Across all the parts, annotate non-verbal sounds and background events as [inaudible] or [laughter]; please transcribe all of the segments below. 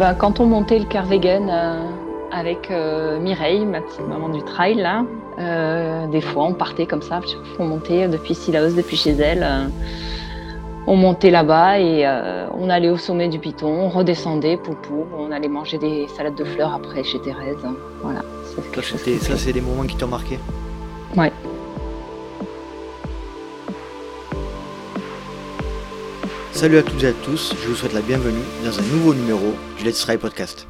bah, Quand on montait le Carvegan euh, avec euh, Mireille, ma petite maman du trail, là, euh, des fois on partait comme ça, on montait depuis Silaos, depuis chez elle. on montait là-bas et on allait au sommet du Piton, on redescendait, poupou, on allait manger des salades de fleurs après chez Thérèse. Voilà. Ça, c'est des moments qui t'ont marqué? Salut à toutes et à tous, je vous souhaite la bienvenue dans un nouveau numéro du Let's Try Podcast.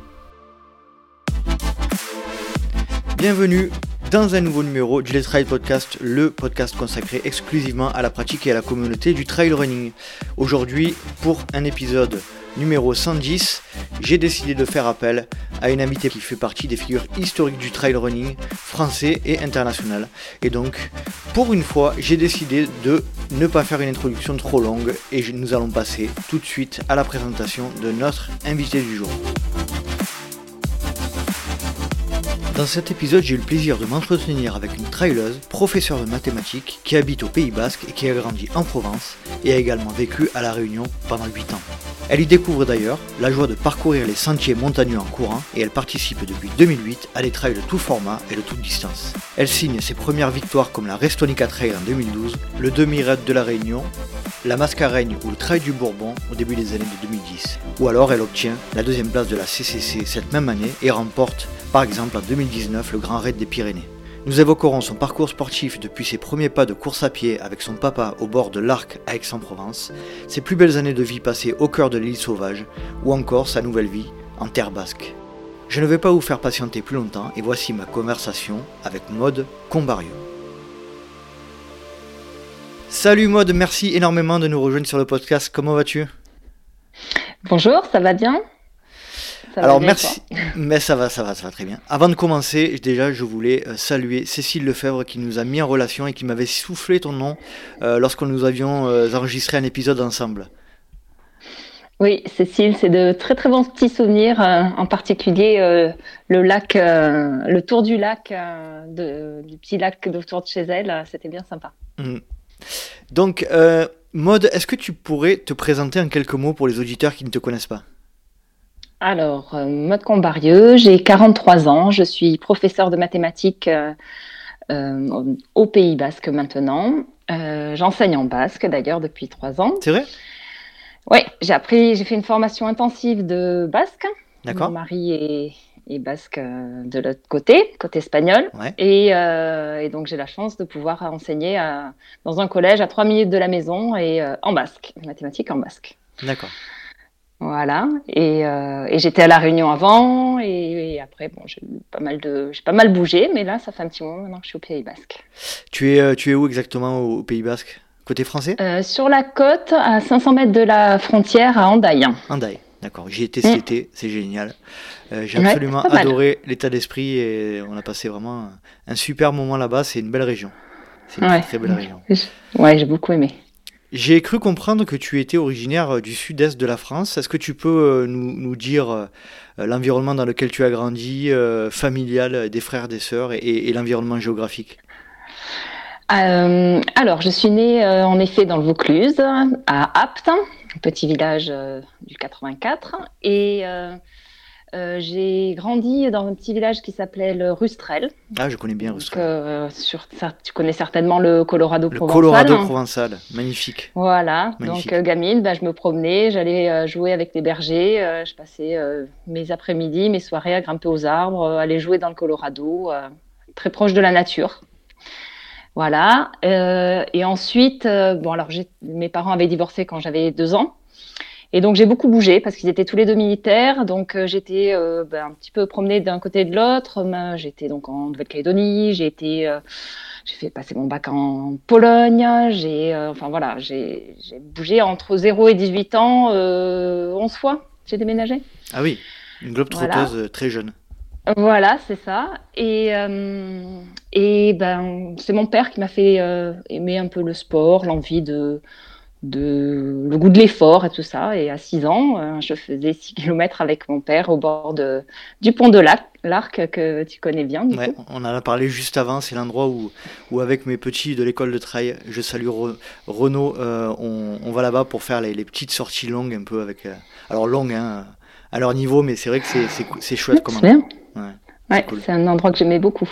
Bienvenue dans un nouveau numéro du Let's Try Podcast, le podcast consacré exclusivement à la pratique et à la communauté du trail running. Aujourd'hui, pour un épisode numéro 110, j'ai décidé de faire appel à une invitée qui fait partie des figures historiques du trail running français et international. Et donc, pour une fois, j'ai décidé de ne pas faire une introduction trop longue et nous allons passer tout de suite à la présentation de notre invité du jour. Dans cet épisode, j'ai eu le plaisir de m'entretenir avec une traileuse, professeure de mathématiques, qui habite au Pays Basque et qui a grandi en Provence et a également vécu à La Réunion pendant 8 ans. Elle y découvre d'ailleurs la joie de parcourir les sentiers montagneux en courant et elle participe depuis 2008 à des trails de tout format et de toute distance. Elle signe ses premières victoires comme la Restonica Trail en 2012, le demi-raid de la Réunion, la Mascareigne ou le Trail du Bourbon au début des années de 2010. Ou alors elle obtient la deuxième place de la CCC cette même année et remporte par exemple en 2019 le Grand Raid des Pyrénées. Nous évoquerons son parcours sportif depuis ses premiers pas de course à pied avec son papa au bord de l'Arc à Aix-en-Provence, ses plus belles années de vie passées au cœur de l'île sauvage, ou encore sa nouvelle vie en terre basque. Je ne vais pas vous faire patienter plus longtemps et voici ma conversation avec Maude Combarieux. Salut Maude, merci énormément de nous rejoindre sur le podcast. Comment vas-tu? Bonjour, ça va bien? Alors merci, [laughs] mais ça va, ça va, ça va très bien. Avant de commencer, déjà, je voulais euh, saluer Cécile Lefebvre qui nous a mis en relation et qui m'avait soufflé ton nom euh, lorsque nous avions euh, enregistré un épisode ensemble. Oui, Cécile, c'est de très très bons petits souvenirs, en particulier le lac, le tour du lac, du petit lac autour de chez elle, c'était bien sympa. Mmh. Donc, Maude, est-ce que tu pourrais te présenter en quelques mots pour les auditeurs qui ne te connaissent pas? Alors, euh, Maud Combarieux, j'ai 43 ans, je suis professeure de mathématiques euh, euh, au Pays Basque maintenant. J'enseigne en basque d'ailleurs depuis trois ans. C'est vrai? Oui, j'ai appris, j'ai fait une formation intensive de basque. D'accord. Mon mari est, basque de l'autre côté, côté espagnol. Et, donc j'ai la chance de pouvoir enseigner dans un collège à trois minutes de la maison et en basque, mathématiques en basque. D'accord. Voilà. Euh, et, j'étais à la Réunion avant, et, après, bon, j'ai pas mal de, j'ai pas mal bougé, mais là, ça fait un petit moment maintenant que je suis au Pays Basque. Tu es, euh, tu es où exactement au Pays Basque? Côté français? Euh, Sur la côte, à 500 mètres de la frontière, à Andaï. Andaï, d'accord. J'y étais cet mm. été, c'est génial. j'ai absolument adoré l'état d'esprit et on a passé vraiment un super moment là-bas. C'est une belle région. C'est une très belle région. Ouais, j'ai beaucoup aimé. J'ai cru comprendre que tu étais originaire euh, du sud-est de la France. Est-ce que tu peux euh, nous, dire euh, l'environnement dans lequel tu as grandi, familial, des frères, des sœurs et, l'environnement géographique? Alors, je suis née en effet dans le Vaucluse, à Apt, petit village du 84, et euh, j'ai grandi dans un petit village qui s'appelait le Rustrel. Ah, je connais bien Rustrel. Euh, sur, tu connais certainement le Colorado le provençal. Colorado provençal, magnifique. Voilà, donc euh, gamine, bah, je me promenais, j'allais jouer avec les bergers, je passais mes après-midi, mes soirées à grimper aux arbres, aller jouer dans le Colorado, très proche de la nature. Voilà. et ensuite, bon alors mes parents avaient divorcé quand j'avais deux ans. Et donc j'ai beaucoup bougé parce qu'ils étaient tous les deux militaires. Donc euh, j'étais euh, ben, un petit peu promenée d'un côté et de l'autre. J'étais donc en Nouvelle-Calédonie. J'ai été, euh, j'ai fait passer mon bac en Pologne. J'ai, enfin voilà, j'ai bougé entre 0 et 18 ans 11 fois. J'ai déménagé. Ah oui, une globe trotteuse très jeune. Voilà, c'est ça. Et, et ben, c'est mon père qui m'a fait aimer un peu le sport, l'envie de, de le goût de l'effort et tout ça. Et à 6 ans, euh, je faisais 6 km avec mon père au bord de, du pont de l'Arc que tu connais bien. on en a parlé juste avant. C'est l'endroit où, où, avec mes petits de l'école de trail, je salue Renaud, euh, on, va là-bas pour faire les, petites sorties longues un peu avec. Euh, alors longues, hein, à leur niveau, mais c'est vrai que c'est chouette comme endroit. Ouais, c'est un endroit que j'aimais beaucoup.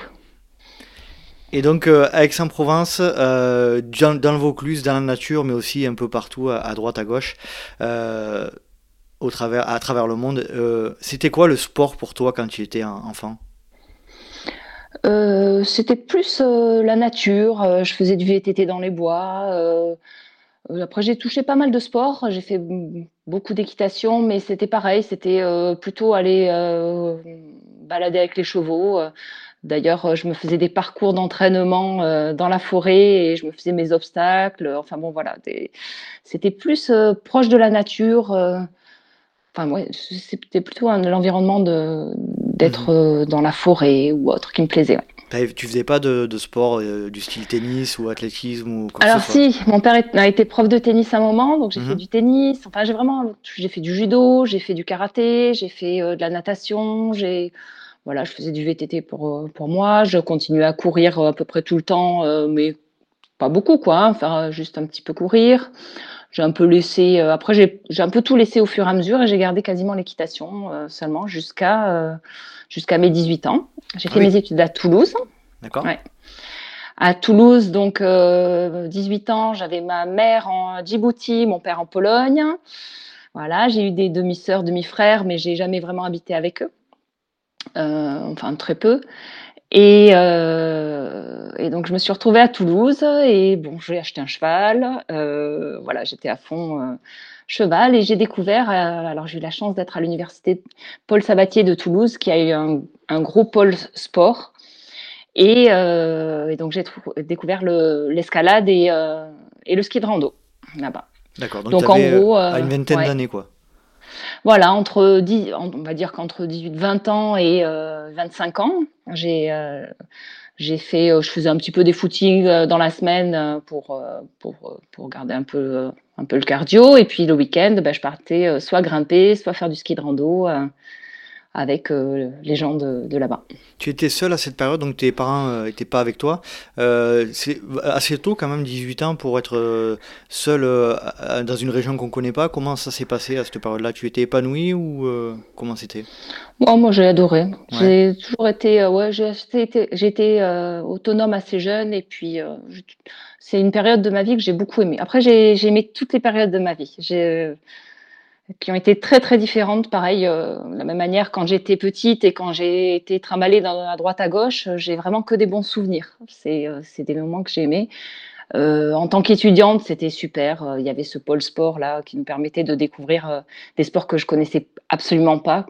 Et donc euh, à Aix-en-Provence, euh, dans, le Vaucluse, dans la nature, mais aussi un peu partout, à, droite, à gauche, euh, au travers, à travers le monde, c'était quoi le sport pour toi quand tu étais enfant? C'était plus la nature. je faisais du VTT dans les bois. après, j'ai touché pas mal de sports. J'ai fait beaucoup d'équitation, mais c'était pareil. C'était plutôt aller balader avec les chevaux. D'ailleurs, euh, je me faisais des parcours d'entraînement euh, dans la forêt et je me faisais mes obstacles. Enfin bon, voilà, c'était plus euh, proche de la nature. Enfin, ouais, c'était plutôt l'environnement d'être mmh. dans la forêt ou autre qui me plaisait. Tu faisais pas de, sport du style tennis ou athlétisme ou quoi Alors si, mon père a été prof de tennis à un moment, donc j'ai fait mmh. du tennis. Enfin, j'ai vraiment, j'ai fait du judo, j'ai fait du karaté, j'ai fait de la natation, j'ai voilà, je faisais du VTT pour, euh, pour moi. Je continuais à courir euh, à peu près tout le temps, euh, mais pas beaucoup, quoi. Hein, faire juste un petit peu courir. J'ai un peu laissé. après, j'ai un peu tout laissé au fur et à mesure et j'ai gardé quasiment l'équitation seulement jusqu'à jusqu'à mes 18 ans. J'ai fait mes études à Toulouse. D'accord. À Toulouse, donc 18 ans, j'avais ma mère en Djibouti, mon père en Pologne. Voilà, j'ai eu des demi-sœurs, demi-frères, mais j'ai jamais vraiment habité avec eux. Euh, enfin très peu. Euh, et, donc je me suis retrouvée à Toulouse et bon, j'ai acheté un cheval. Euh, voilà, j'étais à fond cheval et j'ai découvert. alors j'ai eu la chance d'être à l'université Paul Sabatier de Toulouse qui a eu un, gros pôle sport. Et, donc j'ai découvert l'escalade et, et, le ski de rando là-bas. D'accord. Donc, en gros, à une vingtaine d'années quoi. Voilà, entre 10, on va dire qu'entre 18, 20 ans et 25 euh, ans, j'ai euh, j'ai fait, euh, je faisais un petit peu des footings dans la semaine pour, pour, pour garder un peu, un peu le cardio. Et puis le week-end, ben, je partais soit grimper, soit faire du ski de rando avec euh, les gens de, là-bas. Tu étais seule à cette période, donc tes parents n'étaient euh, pas avec toi. Euh, c'est assez tôt quand même, 18 ans, pour être seule dans une région qu'on ne connaît pas. Comment ça s'est passé à cette période-là? Tu étais épanouie ou comment c'était? Moi, j'ai adoré. J'ai toujours été, ouais, été, autonome assez jeune et puis c'est une période de ma vie que j'ai beaucoup aimée. Après, j'ai aimé toutes les périodes de ma vie. J'ai qui ont été très très différentes. Pareil, euh, de la même manière, quand j'étais petite et quand j'ai été trimballée à droite à gauche, euh, j'ai vraiment que des bons souvenirs. C'est euh, des moments que j'aimais. Euh, en tant qu'étudiante, c'était super. Euh, il y avait ce pôle sport là qui nous permettait de découvrir des sports que je connaissais absolument pas.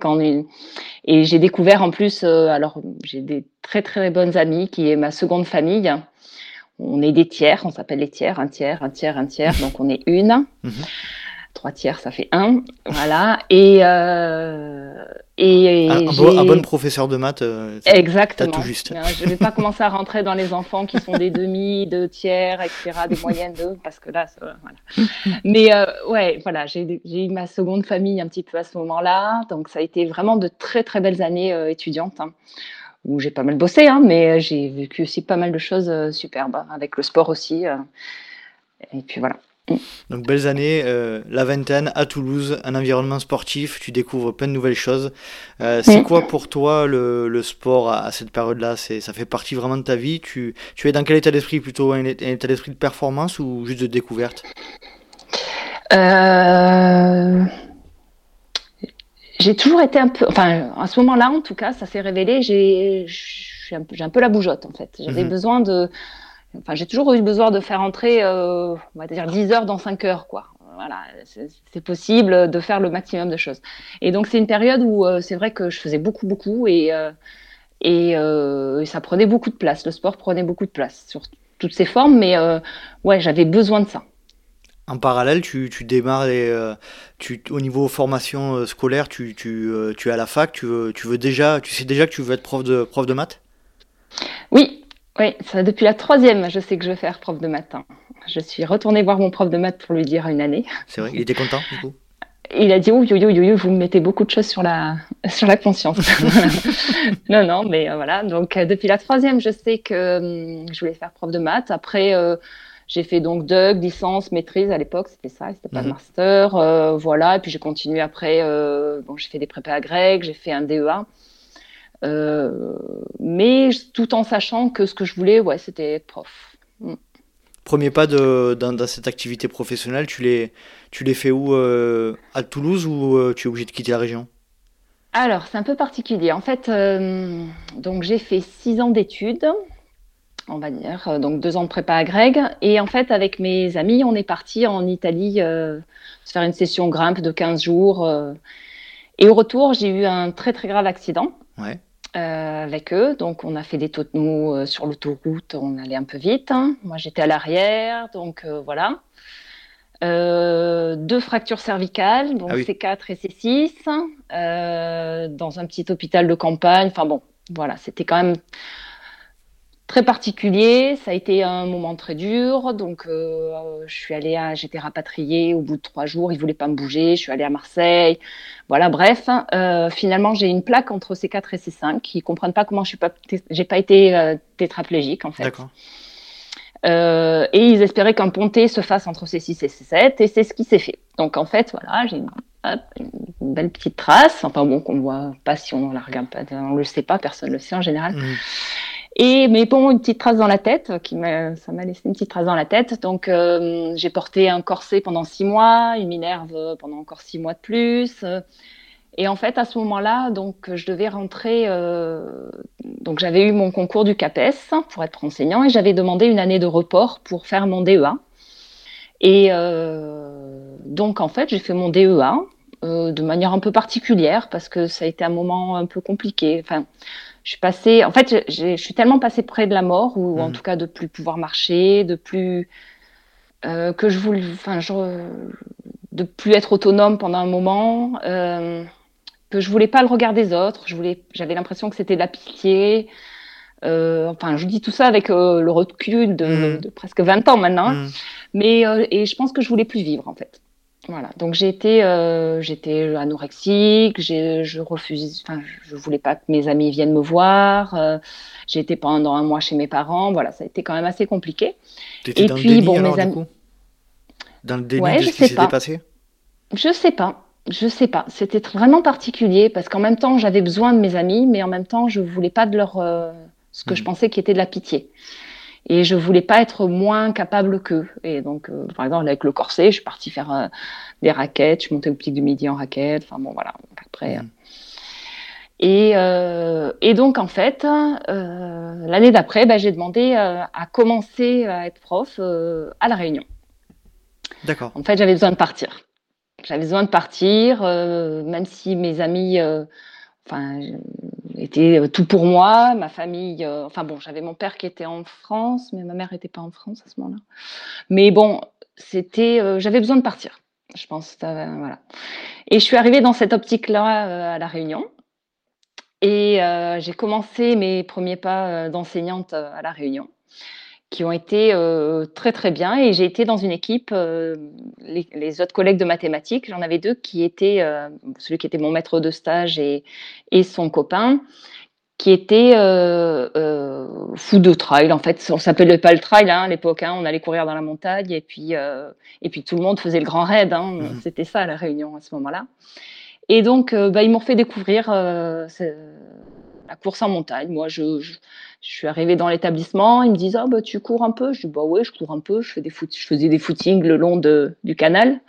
Et j'ai découvert en plus, alors j'ai des très très bonnes amies qui est ma seconde famille on est des tiers, on s'appelle les tiers, un tiers, un tiers, un tiers, donc on est une. Mhm. 3 tiers, ça fait 1. Voilà. Et. Euh, et un, bon, professeur de maths. Euh, Exactement. Tout juste. Je ne vais pas commencer à rentrer dans les enfants qui sont des demi, deux tiers, etc., des moyennes, deux, parce que là, voilà. Mais euh, ouais, voilà, j'ai eu ma seconde famille un petit peu à ce moment-là. Donc, ça a été vraiment de très, très belles années euh, étudiantes. Hein, où j'ai pas mal bossé, hein, mais j'ai vécu aussi pas mal de choses superbes, hein, avec le sport aussi. et puis voilà. Donc belles années, euh, la vingtaine à Toulouse, un environnement sportif, tu découvres plein de nouvelles choses. Euh, c'est quoi pour toi le, sport à, cette période-là? Ça fait partie vraiment de ta vie? Tu, tu es dans quel état d'esprit Plutôt? Un, état d'esprit de performance ou juste de découverte? Euh, J'ai toujours été un peu... Enfin, à ce moment-là, en tout cas, ça s'est révélé, j'ai un, un, peu la bougeotte, en fait. J'avais mhm. besoin de Enfin, j'ai toujours eu besoin de faire entrer, euh, on va dire, 10 heures dans 5 heures, quoi. Voilà, c'est possible de faire le maximum de choses. Et donc, c'est une période où euh, c'est vrai que je faisais beaucoup, beaucoup et, euh, et, ça prenait beaucoup de place. Le sport prenait beaucoup de place sur toutes ses formes, mais ouais, j'avais besoin de ça. En parallèle, tu, tu démarres tu, au niveau formation scolaire, tu, tu, tu es à la fac, tu veux, tu veux déjà, tu sais déjà que tu veux être prof de, prof de maths? Oui, Oui, ça, depuis la troisième, je sais que je vais faire prof de matin. Je suis retournée voir mon prof de maths pour lui dire une année. C'est vrai, il était content du coup? Il a dit oui, oui, oui, vous me mettez beaucoup de choses sur la, [laughs] sur la conscience. [laughs] non, non, mais euh, voilà. Donc, euh, depuis la troisième, je sais que hum, je voulais faire prof de maths. Après, euh, j'ai fait donc DUG, licence, maîtrise à l'époque, c'était ça, c'était pas le mhm. master. voilà, et puis j'ai continué après. bon, j'ai fait des prépas à grec, j'ai fait un DEA. Mais tout en sachant que ce que je voulais, ouais, c'était être prof. Mm. Premier pas de, dans, cette activité professionnelle, tu l'es, tu l'es fait où euh, À Toulouse ou euh, tu es obligé de quitter la région? Alors, c'est un peu particulier. En fait, euh, donc j'ai fait six ans d'études, on va dire, donc deux ans de prépa à Greg. Et en fait, avec mes amis, on est parti en Italie se faire une session grimpe de 15 jours. et au retour, j'ai eu un très très grave accident. Ouais. Euh, avec eux. Donc, on a fait des taux euh, sur l'autoroute, on allait un peu vite. Hein. Moi, j'étais à l'arrière, donc euh, voilà. deux fractures cervicales, donc ah C4 et C6, dans un petit hôpital de campagne. Enfin bon, voilà, c'était quand même très particulier. Ça a été un moment très dur. Donc, euh, je suis allée à, j'étais rapatriée au bout de trois jours. Ils voulaient pas me bouger. Je suis allée à Marseille. Voilà, bref. Euh, finalement, j'ai une plaque entre C4 et C5. Ils comprennent pas comment je suis pas, j'ai pas été euh, tétraplégique en fait. D'accord. et ils espéraient qu'un ponté se fasse entre C6 et C7, et c'est ce qui s'est fait. Donc en fait, voilà, j'ai une, belle petite trace, enfin bon, qu'on voit pas si on la regarde pas, on le sait pas, personne le sait en général. Mmh. Et mais bon, une petite trace dans la tête, qui ça m'a laissé une petite trace dans la tête. Donc euh, j'ai porté un corset pendant six mois, une minerve pendant encore six mois de plus. Et en fait, à ce moment-là, donc je devais rentrer. Euh, donc j'avais eu mon concours du CAPES pour être enseignant et j'avais demandé une année de report pour faire mon DEA. Et euh, donc en fait, j'ai fait mon DEA de manière un peu particulière parce que ça a été un moment un peu compliqué. Enfin, je suis passée, en fait, je, suis tellement passée près de la mort, ou en mmh. tout cas de plus pouvoir marcher, de plus euh, que je voulais, enfin, je, de plus être autonome pendant un moment, euh, que je voulais pas le regard des autres. Je voulais, j'avais l'impression que c'était de la pitié. Euh, enfin, je dis tout ça avec le recul de, mmh. de, presque 20 ans maintenant, mmh. mais et je pense que je voulais plus vivre en fait. Voilà. Donc j'étais euh, j'étais anorexique, je refusais, enfin je voulais pas que mes amis viennent me voir. Euh, j'ai été pendant un mois chez mes parents. Voilà, ça a été quand même assez compliqué. Et dans puis le déni, bon, alors, mes amis. Du coup? Dans le déni de ce qui s'était passé? Je sais pas. Je sais pas. C'était vraiment particulier parce qu'en même temps j'avais besoin de mes amis, mais en même temps je voulais pas de leur euh, ce que je mmh. pensais qui était de la pitié. Et je voulais pas être moins capable qu'eux. Et donc, euh, par exemple, avec le corset, je suis partie faire euh, des raquettes. Je suis montée au pic du midi en raquette. Enfin bon, voilà. Après. Mmh. Euh, et, et, donc, en fait, l'année d'après, bah, j'ai demandé à commencer à être prof à La Réunion. D'accord. En fait, j'avais besoin de partir. J'avais besoin de partir, même si mes amis enfin, était euh, tout pour moi, ma famille. Euh, enfin bon, j'avais mon père qui était en France, mais ma mère n'était pas en France à ce moment-là. Mais bon, c'était, euh, j'avais besoin de partir. Je pense, voilà. Et je suis arrivée dans cette optique-là à la Réunion. Et j'ai commencé mes premiers pas d'enseignante à la Réunion qui ont été euh, très très bien. Et j'ai été dans une équipe euh, les, autres collègues de mathématiques j'en avais deux qui étaient euh, celui qui était mon maître de stage et, et son copain qui étaient fous de trail en fait. On s'appelait pas le trail hein, à l'époque hein, on allait courir dans la montagne et puis et puis tout le monde faisait le grand raid hein, mmh. c'était ça la réunion à ce moment-là. Et donc bah, ils m'ont fait découvrir la course en montagne. Moi, je, suis arrivée dans l'établissement, ils me disent Ah, bah, tu cours un peu Je dis Bah, ouais, je cours un peu, je, faisais des footings le long du canal.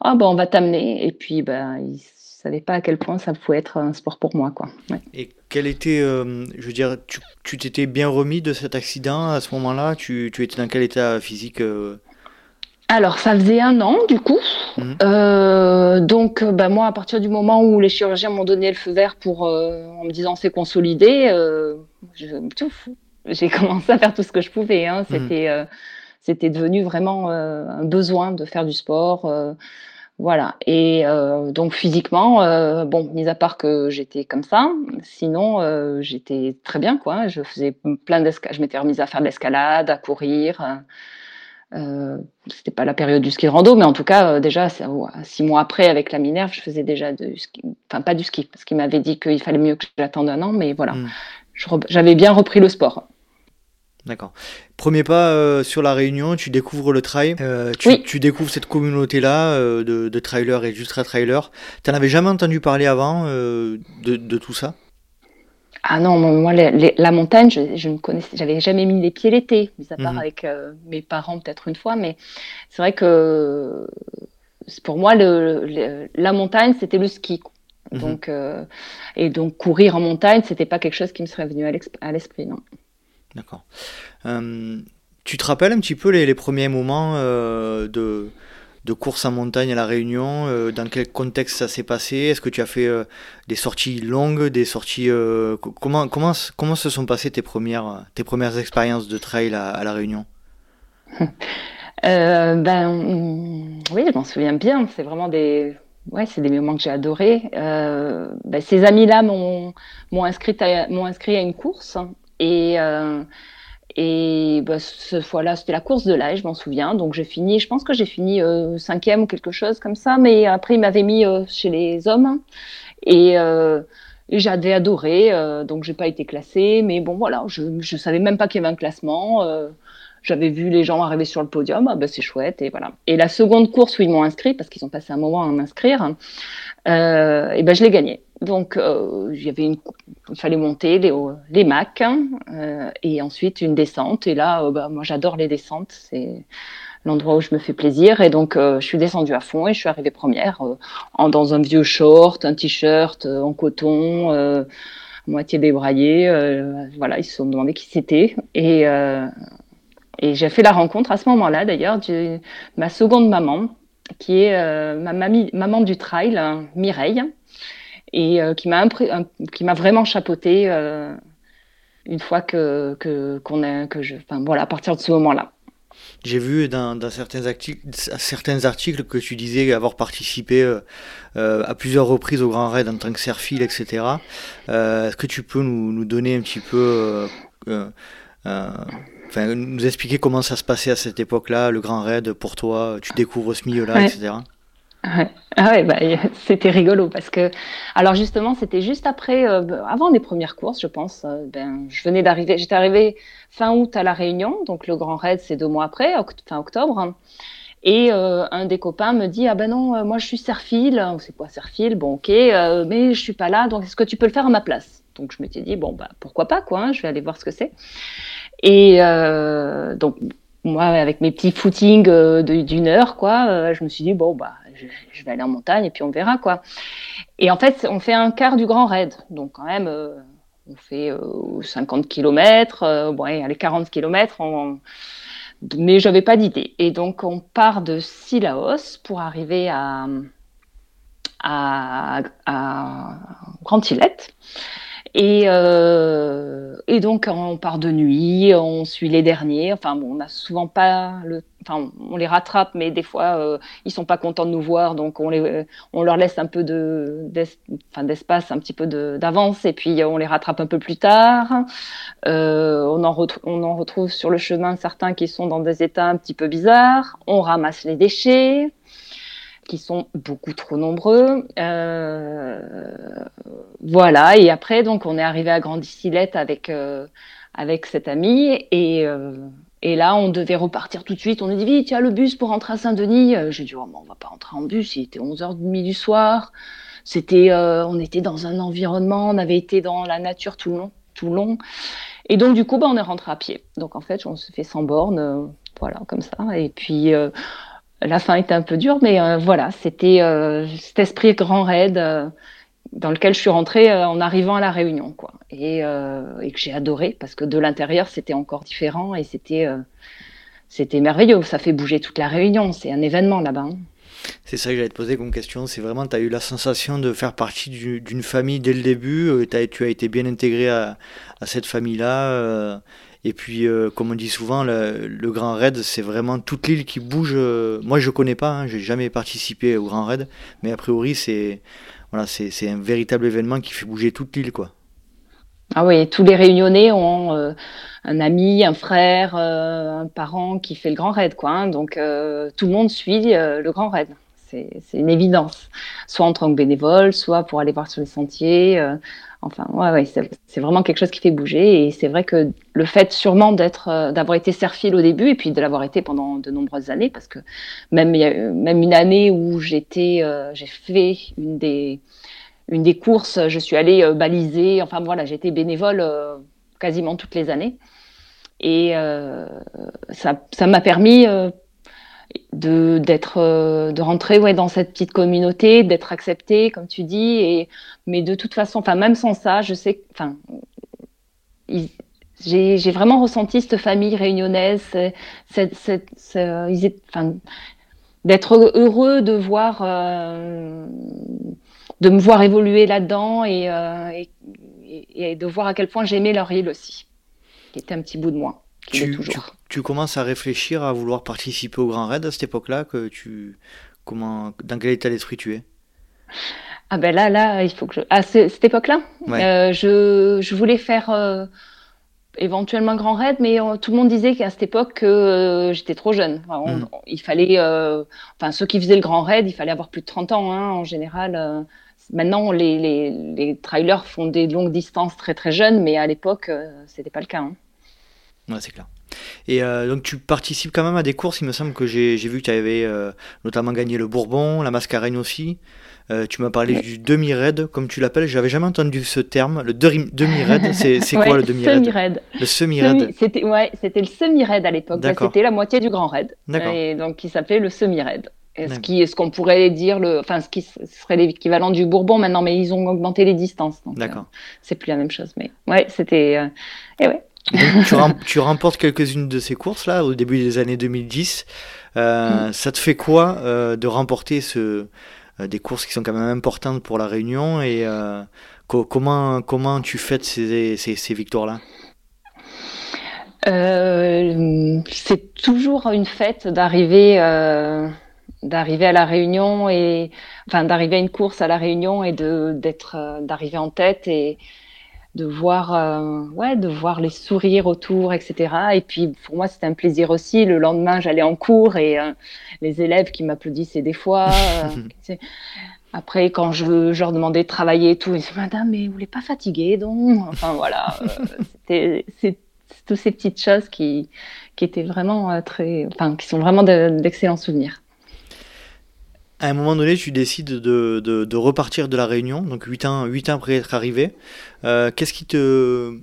Ah, bah, on va t'amener. Et puis, bah, ils ne savaient pas à quel point ça pouvait être un sport pour moi. Quoi. Et quel était, euh, je veux dire, tu t'étais bien remis de cet accident à ce moment-là? Tu, tu, étais dans quel état physique euh? Alors, ça faisait un an, du coup. Mhm. Euh, donc, bah, moi, à partir du moment où les chirurgiens m'ont donné le feu vert pour, euh, en me disant c'est consolidé, euh, j'ai [laughs] commencé à faire tout ce que je pouvais. Hein. Mhm. C'était, c'était devenu vraiment un besoin de faire du sport. Voilà. Et donc physiquement, bon, mis à part que j'étais comme ça, sinon j'étais très bien, quoi. Je faisais plein d'escalade, je m'étais remise à faire de l'escalade, à courir. Euh, c'était pas la période du ski de rando, mais en tout cas, déjà, six mois après, avec la Minerve, je faisais déjà du ski. Enfin, pas du ski, parce qu'il m'avait dit qu'il fallait mieux que j'attende un an, mais voilà. Hmm. J'avais bien repris le sport. D'accord. Premier pas euh, sur la Réunion, tu découvres le trail, euh, tu, découvres cette communauté-là euh, de, de trailers et d'ultra-trailers. Tu n'en avais jamais entendu parler avant de, tout ça? Ah non, moi, la montagne, je, ne connaissais, j'avais jamais mis les pieds l'été, mis à part mhm. avec mes parents peut-être une fois, mais c'est vrai que pour moi, le, la montagne, c'était le ski. Mhm. Donc, et donc courir en montagne, c'était pas quelque chose qui me serait venu à l'esprit, non. D'accord. Euh, tu te rappelles un petit peu les, premiers moments euh, de, de, course en montagne à La Réunion euh, Dans quel contexte ça s'est passé? Est-ce que tu as fait des sorties longues, des sorties... comment, comment, comment se sont passées tes premières, tes premières expériences de trail à, La Réunion? [laughs] Ben, mm, oui, je m'en souviens bien. C'est vraiment des, ouais, c'est des moments que j'ai adorés. Ben, ces amis-là m'ont inscrit, inscrit à une course et, euh, et bah, fois-là, c'était la course de l'âge, je m'en souviens. Donc j'ai fini, je pense que j'ai fini euh, cinquième ou quelque chose comme ça. Mais après, il m'avait mis euh, chez les hommes. Et, j'avais adoré. donc j'ai pas été classée. Mais bon, voilà, je ne savais même pas qu'il y avait un classement. J'avais vu les gens arriver sur le podium. Ah, bah, c'est chouette. Et voilà. Et la seconde course où ils m'ont inscrit, parce qu'ils ont passé un moment à m'inscrire, et ben, je l'ai gagnée. Donc, euh, avait une, il fallait monter les, les Macs euh, et ensuite une descente. Et là, euh, bah, moi, j'adore les descentes. C'est l'endroit où je me fais plaisir. Et donc, je suis descendue à fond et je suis arrivée première dans un vieux short, un t-shirt en coton, moitié débraillé. voilà, ils se sont demandé qui c'était. Et, et j'ai fait la rencontre à ce moment-là, d'ailleurs, de ma seconde maman, qui est ma mamie, maman du trail, Mireille et euh, qui m'a vraiment chapeauté euh, une fois que qu'on a que je enfin voilà à partir de ce moment-là. J'ai vu dans, certains, articles, certains articles que tu disais avoir participé euh, à plusieurs reprises au Grand Raid en tant que serfil, etc. Est-ce que tu peux nous, donner un petit peu, enfin, nous expliquer comment ça se passait à cette époque-là, le Grand Raid pour toi Tu découvres ce milieu-là, etc. Ah ouais, bah, [laughs] c'était rigolo parce que, alors justement, c'était juste après, euh, avant les premières courses, je pense. Euh, ben, je venais d'arriver, j'étais arrivée fin août à La Réunion, donc le Grand Raid, c'est deux mois après, fin octobre. Et euh, un des copains me dit Ah ben non, moi je suis Serfil. C'est quoi Serfil? Bon, ok, mais je suis pas là, donc est-ce que tu peux le faire à ma place? Donc je m'étais dit Bon, bah pourquoi pas, quoi, hein, je vais aller voir ce que c'est. Et donc, moi, avec mes petits footings d'une heure, quoi, je me suis dit Bon, bah je, vais aller en montagne et puis on verra quoi. Et en fait, on fait un quart du Grand Raid, donc quand même, euh, on fait 50 km, bon, allez, 40 km, on, mais j'avais pas d'idée. Et donc on part de Silaos pour arriver à, à, Grand Îlette. Et, euh, et, donc, on part de nuit, on suit les derniers. Enfin, bon, on n'a souvent pas le. Enfin, on les rattrape, mais des fois, euh, ils sont pas contents de nous voir, donc on, les, on leur laisse un peu de, d'espace, un petit peu d'avance, et puis on les rattrape un peu plus tard. Euh, on, en on en retrouve sur le chemin certains qui sont dans des états un petit peu bizarres. On ramasse les déchets qui sont beaucoup trop nombreux. Euh, voilà, et après, donc, on est arrivé à Grande Isillette avec, euh, avec cet ami, et, euh, et là, on devait repartir tout de suite. On a dit, vite, il y a le bus pour rentrer à Saint-Denis. J'ai dit, oh, on va pas rentrer en bus, il était 11h30 du soir. C'était, on était dans un environnement, on avait été dans la nature tout le long. Tout long. Et donc, du coup, bah, on est rentré à pied. Donc, en fait, on se fait sans borne, voilà, comme ça. Et puis, la fin était un peu dure, mais euh, voilà, c'était euh, cet esprit grand raid euh, dans lequel je suis rentrée en arrivant à la Réunion, quoi, et, que j'ai adoré parce que de l'intérieur c'était encore différent et c'était c'était merveilleux. Ça fait bouger toute la Réunion, c'est un événement là-bas. Hein. C'est ça que j'allais te poser comme question. C'est vraiment, tu as eu la sensation de faire partie d'une famille dès le début. Tu as été bien intégré à cette famille-là. Et puis, comme on dit souvent, le, Grand Raid, c'est vraiment toute l'île qui bouge. moi, je connais pas, hein, j'ai jamais participé au Grand Raid, mais a priori, c'est voilà, un véritable événement qui fait bouger toute l'île. Ah oui, tous les Réunionnais ont euh, un ami, un frère, euh, un parent qui fait le Grand Raid, quoi. Hein. donc euh, tout le monde suit le Grand Raid. C'est une évidence. Soit en tant que bénévole, soit pour aller voir sur les sentiers. Enfin, ouais, c'est vraiment quelque chose qui fait bouger. Et c'est vrai que le fait sûrement d'être, d'avoir été serfile au début et puis de l'avoir été pendant de nombreuses années, parce que même, même une année où j'étais, j'ai fait une des une des courses, je suis allée euh, baliser. Enfin voilà, j'étais bénévole euh, quasiment toutes les années. Et euh, ça m'a permis de d'être de rentrer ouais dans cette petite communauté d'être acceptée comme tu dis et mais de toute façon enfin même sans ça je sais enfin j'ai vraiment ressenti cette famille réunionnaise cette, cette, d'être heureux de voir de me voir évoluer là-dedans euh, et, et, de voir à quel point j'aimais leur île aussi, qui était un petit bout de moi. Tu, toujours. Tu, commences à réfléchir à vouloir participer au Grand Raid à cette époque-là que tu comment dans quel état d'esprit tu es? Ah ben là là il faut que je à cette époque-là? Euh, je, je, voulais faire euh, éventuellement un grand raid, mais tout le monde disait qu'à cette époque que j'étais trop jeune. Hmm. il fallait, enfin ceux qui faisaient le grand raid, il fallait avoir plus de 30 ans hein, en général. Maintenant, les, les, les, trailers font des longues distances très très jeunes, mais à l'époque, euh, c'était pas le cas. Hein. Ouais, c'est clair. Et euh, donc tu participes quand même à des courses, il me semble que j'ai vu que tu avais euh, notamment gagné le Bourbon, la Mascareigne aussi. tu m'as parlé du demi-raid, comme tu l'appelles. J'avais jamais entendu ce terme. Le demi-raid, c'est quoi [laughs] le demi-raid? Le semi-raid. C'était ouais, le semi-raid à l'époque. C'était la moitié du grand raid. Et donc qui s'appelait le semi-raid. Ce qui, ce qu'on pourrait dire, le, enfin, ce qui serait l'équivalent du Bourbon maintenant, mais ils ont augmenté les distances. D'accord. Euh, c'est plus la même chose, mais ouais, c'était, euh, et ouais. [laughs] tu, remportes quelques-unes de ces courses là au début des années 2010. Euh, mm. Ça te fait quoi de remporter ce, des courses qui sont quand même importantes pour la Réunion et comment comment tu fêtes ces, ces, ces victoires là C'est toujours une fête d'arriver d'arriver à la réunion et enfin d'arriver à une course à la réunion et de d'être euh, d'arriver en tête et de voir euh, ouais de voir les sourires autour etc et puis pour moi c'était un plaisir aussi. Le lendemain j'allais en cours et euh, les élèves qui m'applaudissaient des fois [laughs] après quand je, je, leur demandais de travailler et tout ils disaient madame mais vous voulez pas fatiguer donc? Enfin voilà [laughs] c'était c'est toutes ces petites choses qui qui étaient vraiment très enfin qui sont vraiment d'excellents souvenirs à un moment donné, tu décides de, de, repartir de la Réunion, donc 8 ans, 8 ans après être arrivé. Euh, qu'est-ce qui te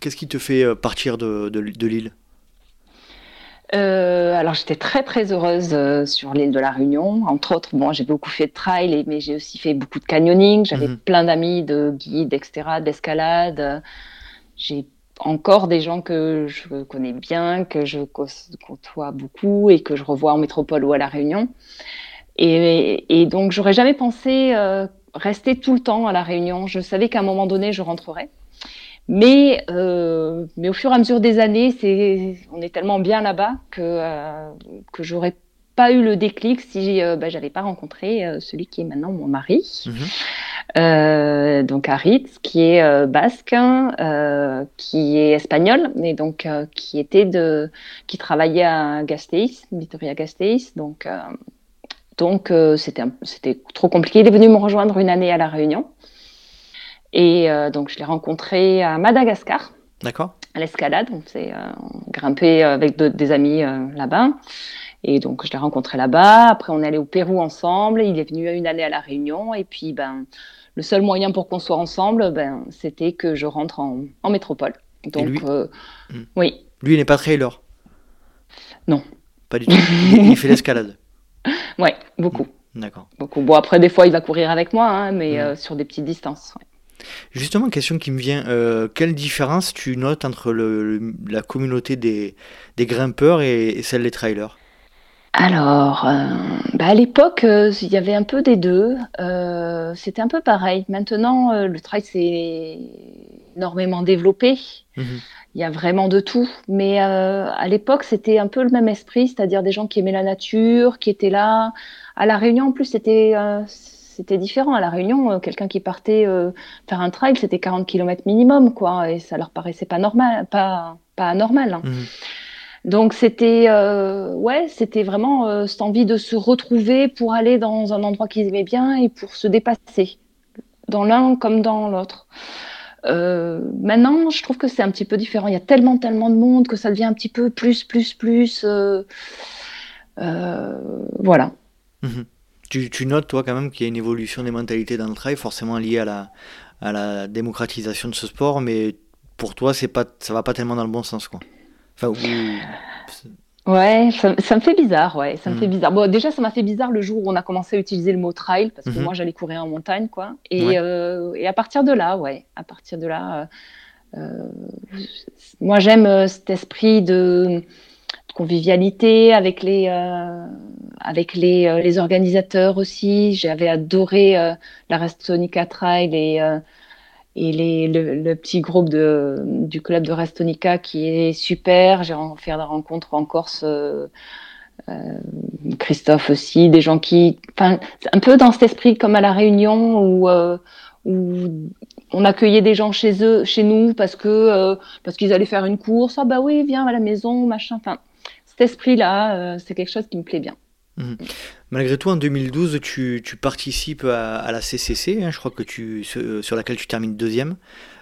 qu'est-ce qui te fait euh, partir de, de, l'île? Euh, alors j'étais très très heureuse sur l'île de la Réunion. Entre autres, bon, j'ai beaucoup fait de trail, mais j'ai aussi fait beaucoup de canyoning. J'avais mhm. plein d'amis de guides, etc., d'escalade. J'ai encore des gens que je connais bien, que je côtoie beaucoup et que je revois en métropole ou à la Réunion. Et, donc, j'aurais jamais pensé euh, rester tout le temps à la Réunion. Je savais qu'à un moment donné, je rentrerais. Mais, euh, mais au fur et à mesure des années, c'est, on est tellement bien là-bas que, euh, que j'aurais pas eu le déclic si euh, bah, j'avais pas rencontré euh, celui qui est maintenant mon mari. Mhm. donc Aritz, qui est basque, qui est espagnol, et donc qui était de, qui travaillait à Gasteiz, Vitoria Gasteiz, donc donc, euh, c'était trop compliqué. Il est venu me rejoindre une année à La Réunion. Et euh, donc, je l'ai rencontré à Madagascar. D'accord. À l'escalade. On s'est euh, grimpé avec des amis là-bas. Et donc, je l'ai rencontré là-bas. Après, on est allé au Pérou ensemble. Il est venu une année à La Réunion. Et puis, ben, le seul moyen pour qu'on soit ensemble, ben, c'était que je rentre en, métropole. Donc, lui hmm. oui. Lui, il n'est pas trailer Non. Pas du tout. il fait l'escalade. [laughs] Ouais, beaucoup. D'accord. Beaucoup. Bon, après, des fois, il va courir avec moi, hein, mais euh, sur des petites distances. Justement, question qui me vient, euh, quelle différence tu notes entre le, la communauté des, des grimpeurs et, celle des trailers? Alors, euh, bah à l'époque, il y avait un peu des deux. C'était un peu pareil. Maintenant, le trail, c'est énormément développé. Mhm. Il y a vraiment de tout. Mais euh, à l'époque, c'était un peu le même esprit, c'est-à-dire des gens qui aimaient la nature, qui étaient là. À La Réunion, en plus, c'était euh, c'était différent. À La Réunion, euh, quelqu'un qui partait faire un trail, c'était 40 km minimum, quoi. Et ça leur paraissait pas normal, pas, pas normal. Hein. Mhm. Donc c'était ouais, c'était vraiment cette envie de se retrouver pour aller dans un endroit qu'ils aimaient bien et pour se dépasser dans l'un comme dans l'autre. Euh, maintenant, je trouve que c'est un petit peu différent. Il y a tellement, tellement de monde que ça devient un petit peu plus, plus, plus. Euh, euh, voilà. Mhm. Tu, notes, toi, quand même, qu'il y a une évolution des mentalités dans le trail, forcément liée à la, démocratisation de ce sport, mais pour toi, c'est pas, ça va pas tellement dans le bon sens, quoi. Enfin, Ouais, ça, me fait bizarre, ouais, ça me fait mm. bizarre. Bon, déjà, ça m'a fait bizarre le jour où on a commencé à utiliser le mot trail, parce que mm-hmm. moi, j'allais courir en montagne, quoi. Et, euh, et, à partir de là, ouais, à partir de là, euh, euh moi, j'aime cet esprit de, convivialité avec les, euh, avec les, les, organisateurs aussi. J'avais adoré la Restonica Trail et et les, le, petit groupe de, du club de Restonica qui est super. J'ai fait des rencontres en Corse. Euh, euh, Christophe aussi, des gens qui, enfin, un peu dans cet esprit comme à la Réunion où, euh, où on accueillait des gens chez eux, chez nous parce que parce qu'ils allaient faire une course. Ah bah oui, viens à la maison, machin. Enfin, cet esprit-là, c'est quelque chose qui me plaît bien. Mmh. Malgré tout, en 2012, tu, participes à, la CCC, hein, je crois que tu, sur laquelle tu termines deuxième.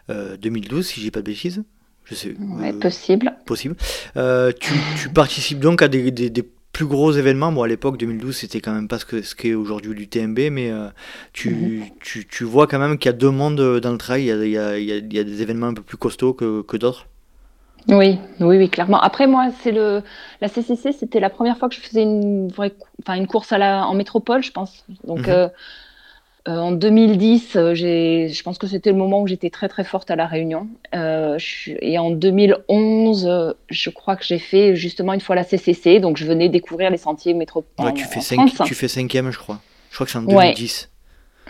2012, euh, si j'ai pas de bêtises. Je sais. Ouais, euh, possible. Possible. Euh, tu, participes donc à des, plus gros événements. Bon, à l'époque, 2012, c'était quand même pas ce qu'est ce aujourd'hui l'UTMB, mais mmh. tu, tu, vois quand même qu'il y a deux mondes dans le trail. Il y a, il y a, des événements un peu plus costauds que, que d'autres. Oui, oui, oui, clairement. Après, moi, c'est le la CCC, c'était la première fois que je faisais une vraie, enfin une course à la en métropole, je pense. Donc mhm. euh, euh, en 2010, euh, j'ai, je pense que c'était le moment où j'étais très très forte à la Réunion. et en 2011, je crois que j'ai fait justement une fois la CCC, donc je venais découvrir les sentiers. Ouais, tu fais cinq, tu fais cinquième, je crois. Je crois que c'est en 2010.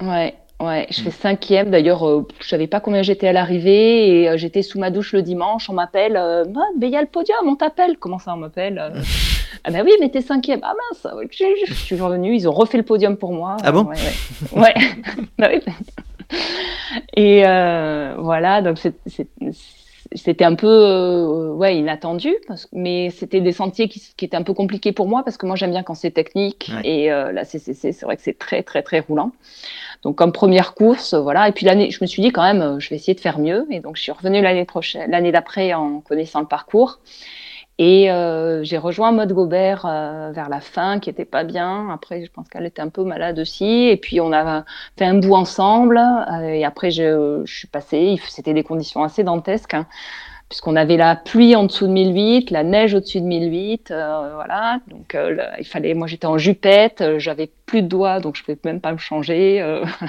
ouais. Ouais, je fais cinquième. D'ailleurs, euh, je savais pas combien j'étais à l'arrivée et euh, j'étais sous ma douche le dimanche. On m'appelle, euh, mais il y a le podium, on t'appelle. Comment ça, on m'appelle [laughs] Ah ben oui, mais t'es cinquième. Ah mince, je, suis revenue. Ils ont refait le podium pour moi. Ah bon? Ouais. ouais. [laughs] bah oui. Et voilà, donc c'était un peu ouais inattendu parce, mais c'était des sentiers qui, qui, étaient un peu compliqués pour moi parce que moi j'aime bien quand c'est technique et la CCC c'est vrai que c'est très très très roulant donc comme première course, voilà. Et puis l'année, je me suis dit quand même, euh, je vais essayer de faire mieux. Et donc je suis revenue l'année prochaine, l'année d'après en connaissant le parcours. Et euh, j'ai rejoint Maud Gobert euh, vers la fin, qui était pas bien. Après, je pense qu'elle était un peu malade aussi. Et puis on a fait un bout ensemble. et après, je, je suis passée. C'était des conditions assez dantesques. Hein puisqu'on avait la pluie en dessous de 1008, la neige au-dessus de 1008, euh, voilà. Donc euh, il fallait, moi j'étais en jupette, euh, j'avais plus de doigts, donc je pouvais même pas me changer.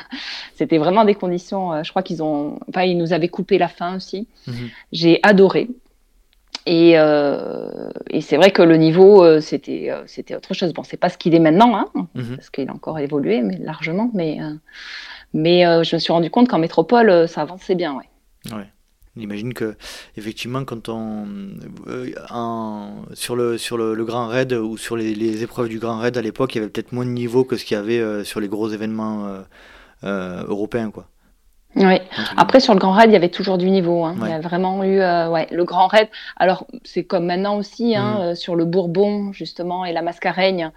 [laughs] C'était vraiment des conditions. je crois qu'ils ont, enfin ils nous avaient coupé la fin aussi. Mhm. J'ai adoré. Et, et c'est vrai que le niveau, c'était c'était autre chose. Bon, c'est pas ce qu'il est maintenant, hein, mhm. parce qu'il a encore évolué, mais largement. Mais mais je me suis rendu compte qu'en métropole, ça avançait bien, ouais. ouais. J'imagine que effectivement, quand on euh, sur le sur le, Grand Raid ou sur les, épreuves du Grand Raid à l'époque, il y avait peut-être moins de niveau que ce qu'il y avait euh, sur les gros événements euh, européens, quoi. Oui. Après sur le Grand Raid, il y avait toujours du niveau. Hein. Il y a vraiment eu ouais, le Grand Raid. Alors c'est comme maintenant aussi hein, mm. sur le Bourbon justement et la Mascareigne,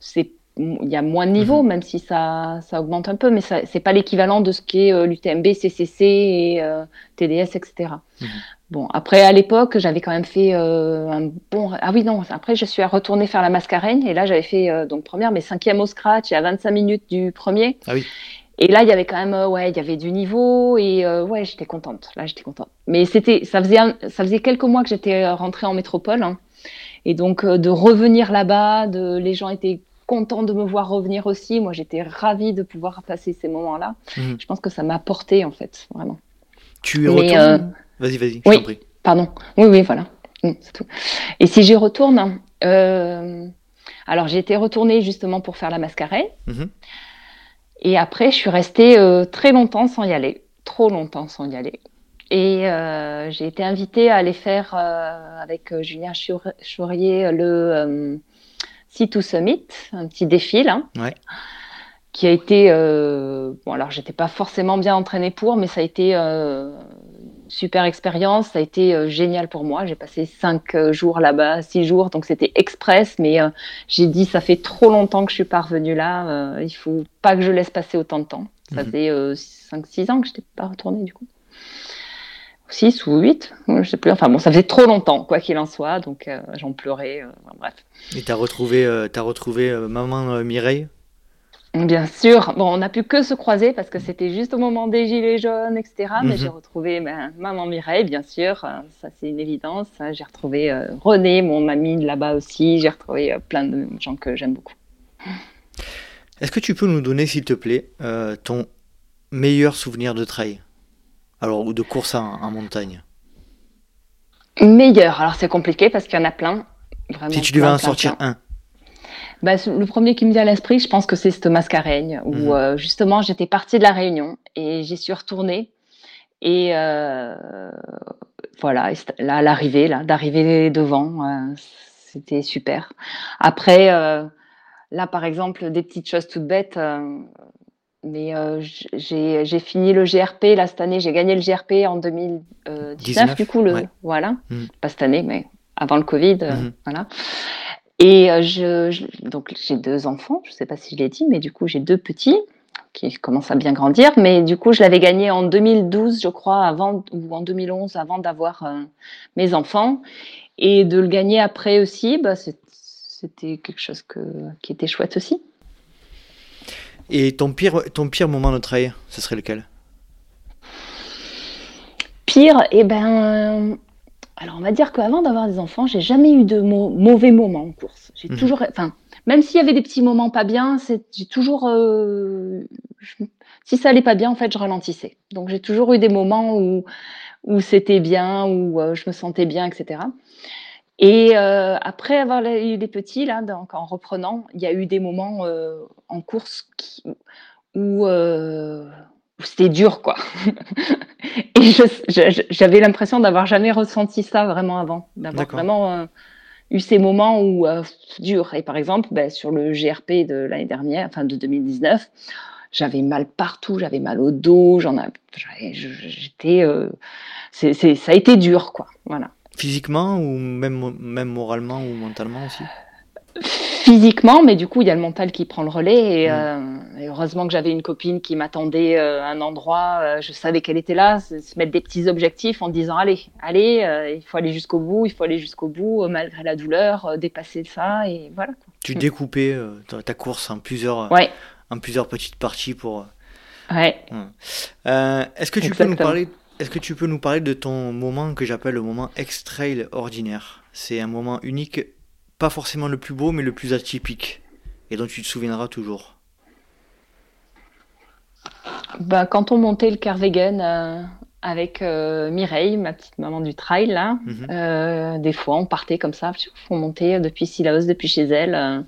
c'est il y a moins de niveau, mhm. même si ça, ça, augmente un peu, mais ce n'est pas l'équivalent de ce qu'est euh, l'UTMB, CCC et euh, TDS, etc. Mhm. Bon, après, à l'époque, j'avais quand même fait euh, un bon. Ah oui, non, après, je suis retournée faire la mascarène, et là, j'avais fait donc première, mais cinquième au scratch, y a 25 minutes du premier. Ah oui. Et là, il y avait quand même, ouais, il y avait du niveau, et ouais, j'étais contente. Là, j'étais contente. Mais c'était, ça faisait, ça faisait quelques mois que j'étais rentrée en métropole. Hein. Et donc, de revenir là-bas, de, les gens étaient content de me voir revenir aussi. Moi, j'étais ravie de pouvoir passer ces moments-là. Mhm. Je pense que ça m'a porté, en fait, vraiment. Tu y retournes euh, Vas-y, vas-y, je oui, prie. Pardon. Oui, oui, voilà. C'est tout. Et si j'y retourne, euh, alors j'ai été retournée justement pour faire la mascarade. Mhm. Et après, je suis restée euh, très longtemps sans y aller. Trop longtemps sans y aller. Et j'ai été invitée à aller faire avec Julien Chaurier le C2 Summit, un petit défi là. Ouais qui a été euh, bon alors j'étais pas forcément bien entraînée pour mais ça a été euh, super expérience ça a été euh, génial pour moi j'ai passé cinq jours là-bas six jours donc c'était express mais j'ai dit ça fait trop longtemps que je suis pas revenue là il faut pas que je laisse passer autant de temps ça mhm. fait cinq six ans que je n'étais pas retournée du coup 6 ou 8, je sais plus. Enfin bon, ça faisait trop longtemps, quoi qu'il en soit, donc j'en pleurais. bref. Et tu as retrouvé, as retrouvé maman Mireille? Bien sûr. Bon, on n'a pu que se croiser parce que c'était juste au moment des Gilets jaunes, etc. Mais mhm. j'ai retrouvé ben, maman Mireille, bien sûr. Euh, ça, c'est une évidence. J'ai retrouvé euh, René, mon ami là-bas aussi. J'ai retrouvé euh, plein de gens que j'aime beaucoup. Est-ce que tu peux nous donner, s'il te plaît, ton meilleur souvenir de trail? Alors, ou de course en, montagne Meilleur. Alors, c'est compliqué parce qu'il y en a plein. si tu devais en sortir un bah, le premier qui me vient à l'esprit, je pense que c'est Thomas Mascareigne, où mhm. euh, justement j'étais partie de la Réunion et j'y suis retournée. Et euh, voilà, là, à l'arrivée, là, d'arriver devant, euh, c'était super. Après, là, par exemple, des petites choses toutes bêtes. Mais j'ai fini le GRP là cette année. J'ai gagné le GRP en 2019, du coup, le, voilà, mhm. pas cette année, mais avant le Covid, mhm. voilà. Et euh, je, donc j'ai deux enfants, je ne sais pas si je l'ai dit, mais du coup j'ai deux petits qui commencent à bien grandir. Mais du coup, je l'avais gagné en 2012, je crois, avant ou en 2011, avant d'avoir euh, mes enfants. Et de le gagner après aussi, bah, c'était quelque chose que, qui était chouette aussi. Et ton pire, ton pire moment de trail, ce serait lequel? Pire, eh ben, alors, on va dire qu'avant d'avoir des enfants, j'ai jamais eu de mauvais moments en course. J'ai mhm. toujours, enfin, même s'il y avait des petits moments pas bien, j'ai toujours, euh, si ça allait pas bien, en fait, je ralentissais. Donc, j'ai toujours eu des moments où, où c'était bien, où euh, je me sentais bien, etc. Et euh, après avoir eu des petits, là, donc en reprenant, il y a eu des moments en course qui, où c'était dur, quoi. [laughs] et j'avais l'impression d'avoir jamais ressenti ça vraiment avant, d'avoir vraiment euh, eu ces moments où euh, dur. Et par exemple, ben, sur le GRP de l'année dernière, enfin de 2019, j'avais mal partout, j'avais mal au dos, j'en j'étais, euh, ça a été dur, quoi. Voilà. Physiquement ou même, même moralement ou mentalement aussi physiquement, mais du coup, il y a le mental qui prend le relais. Et, mm. euh, heureusement que j'avais une copine qui m'attendait euh, à un endroit, euh, je savais qu'elle était là, se, mettre des petits objectifs en disant allez, allez, il faut aller jusqu'au bout, il faut aller jusqu'au bout, malgré la douleur, dépasser ça, et voilà. Tu mm. découpais ta course en plusieurs, en plusieurs petites parties pour. Ouais. Est-ce que tu peux nous parler est-ce que tu peux nous parler de ton moment que j'appelle le moment extrail ordinaire C'est un moment unique pas forcément le plus beau, mais le plus atypique, et dont tu te souviendras toujours bah, Quand on montait le Carvegan euh, avec euh, Mireille, ma petite maman du trail, là, mhm. euh, des fois on partait comme ça, on montait depuis Silaos, depuis chez elle.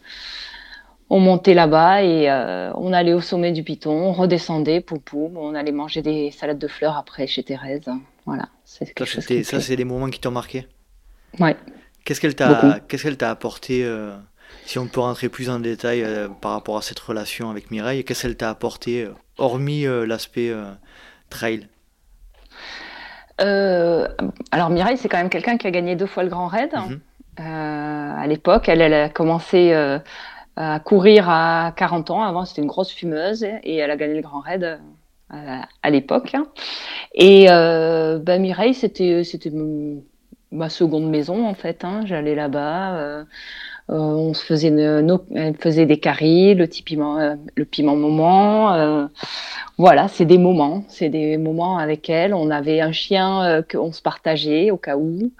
On montait là-bas et on allait au sommet du Piton, on redescendait, poum on allait manger des salades de fleurs après chez Thérèse. Voilà, c'est Ça, c'est des moments qui t'ont marqué? Ouais. Qu'est-ce qu'elle t'a, apporté euh, Si on peut rentrer plus en détail euh, par rapport à cette relation avec Mireille, qu'est-ce qu'elle t'a apporté, euh, hormis l'aspect trail? Alors Mireille, c'est quand même quelqu'un qui a gagné deux fois le Grand Raid. Mhm. à l'époque, elle, elle, a commencé à courir à 40 ans. Avant, c'était une grosse fumeuse et elle a gagné le Grand Raid à l'époque. Et bah, Mireille, c'était, ma seconde maison en fait. Hein. J'allais là-bas. Euh, euh, on se faisait, elle faisait des caries, le, piment, euh, le piment moment. voilà, c'est des moments, c'est des moments avec elle. On avait un chien qu'on se partageait au cas où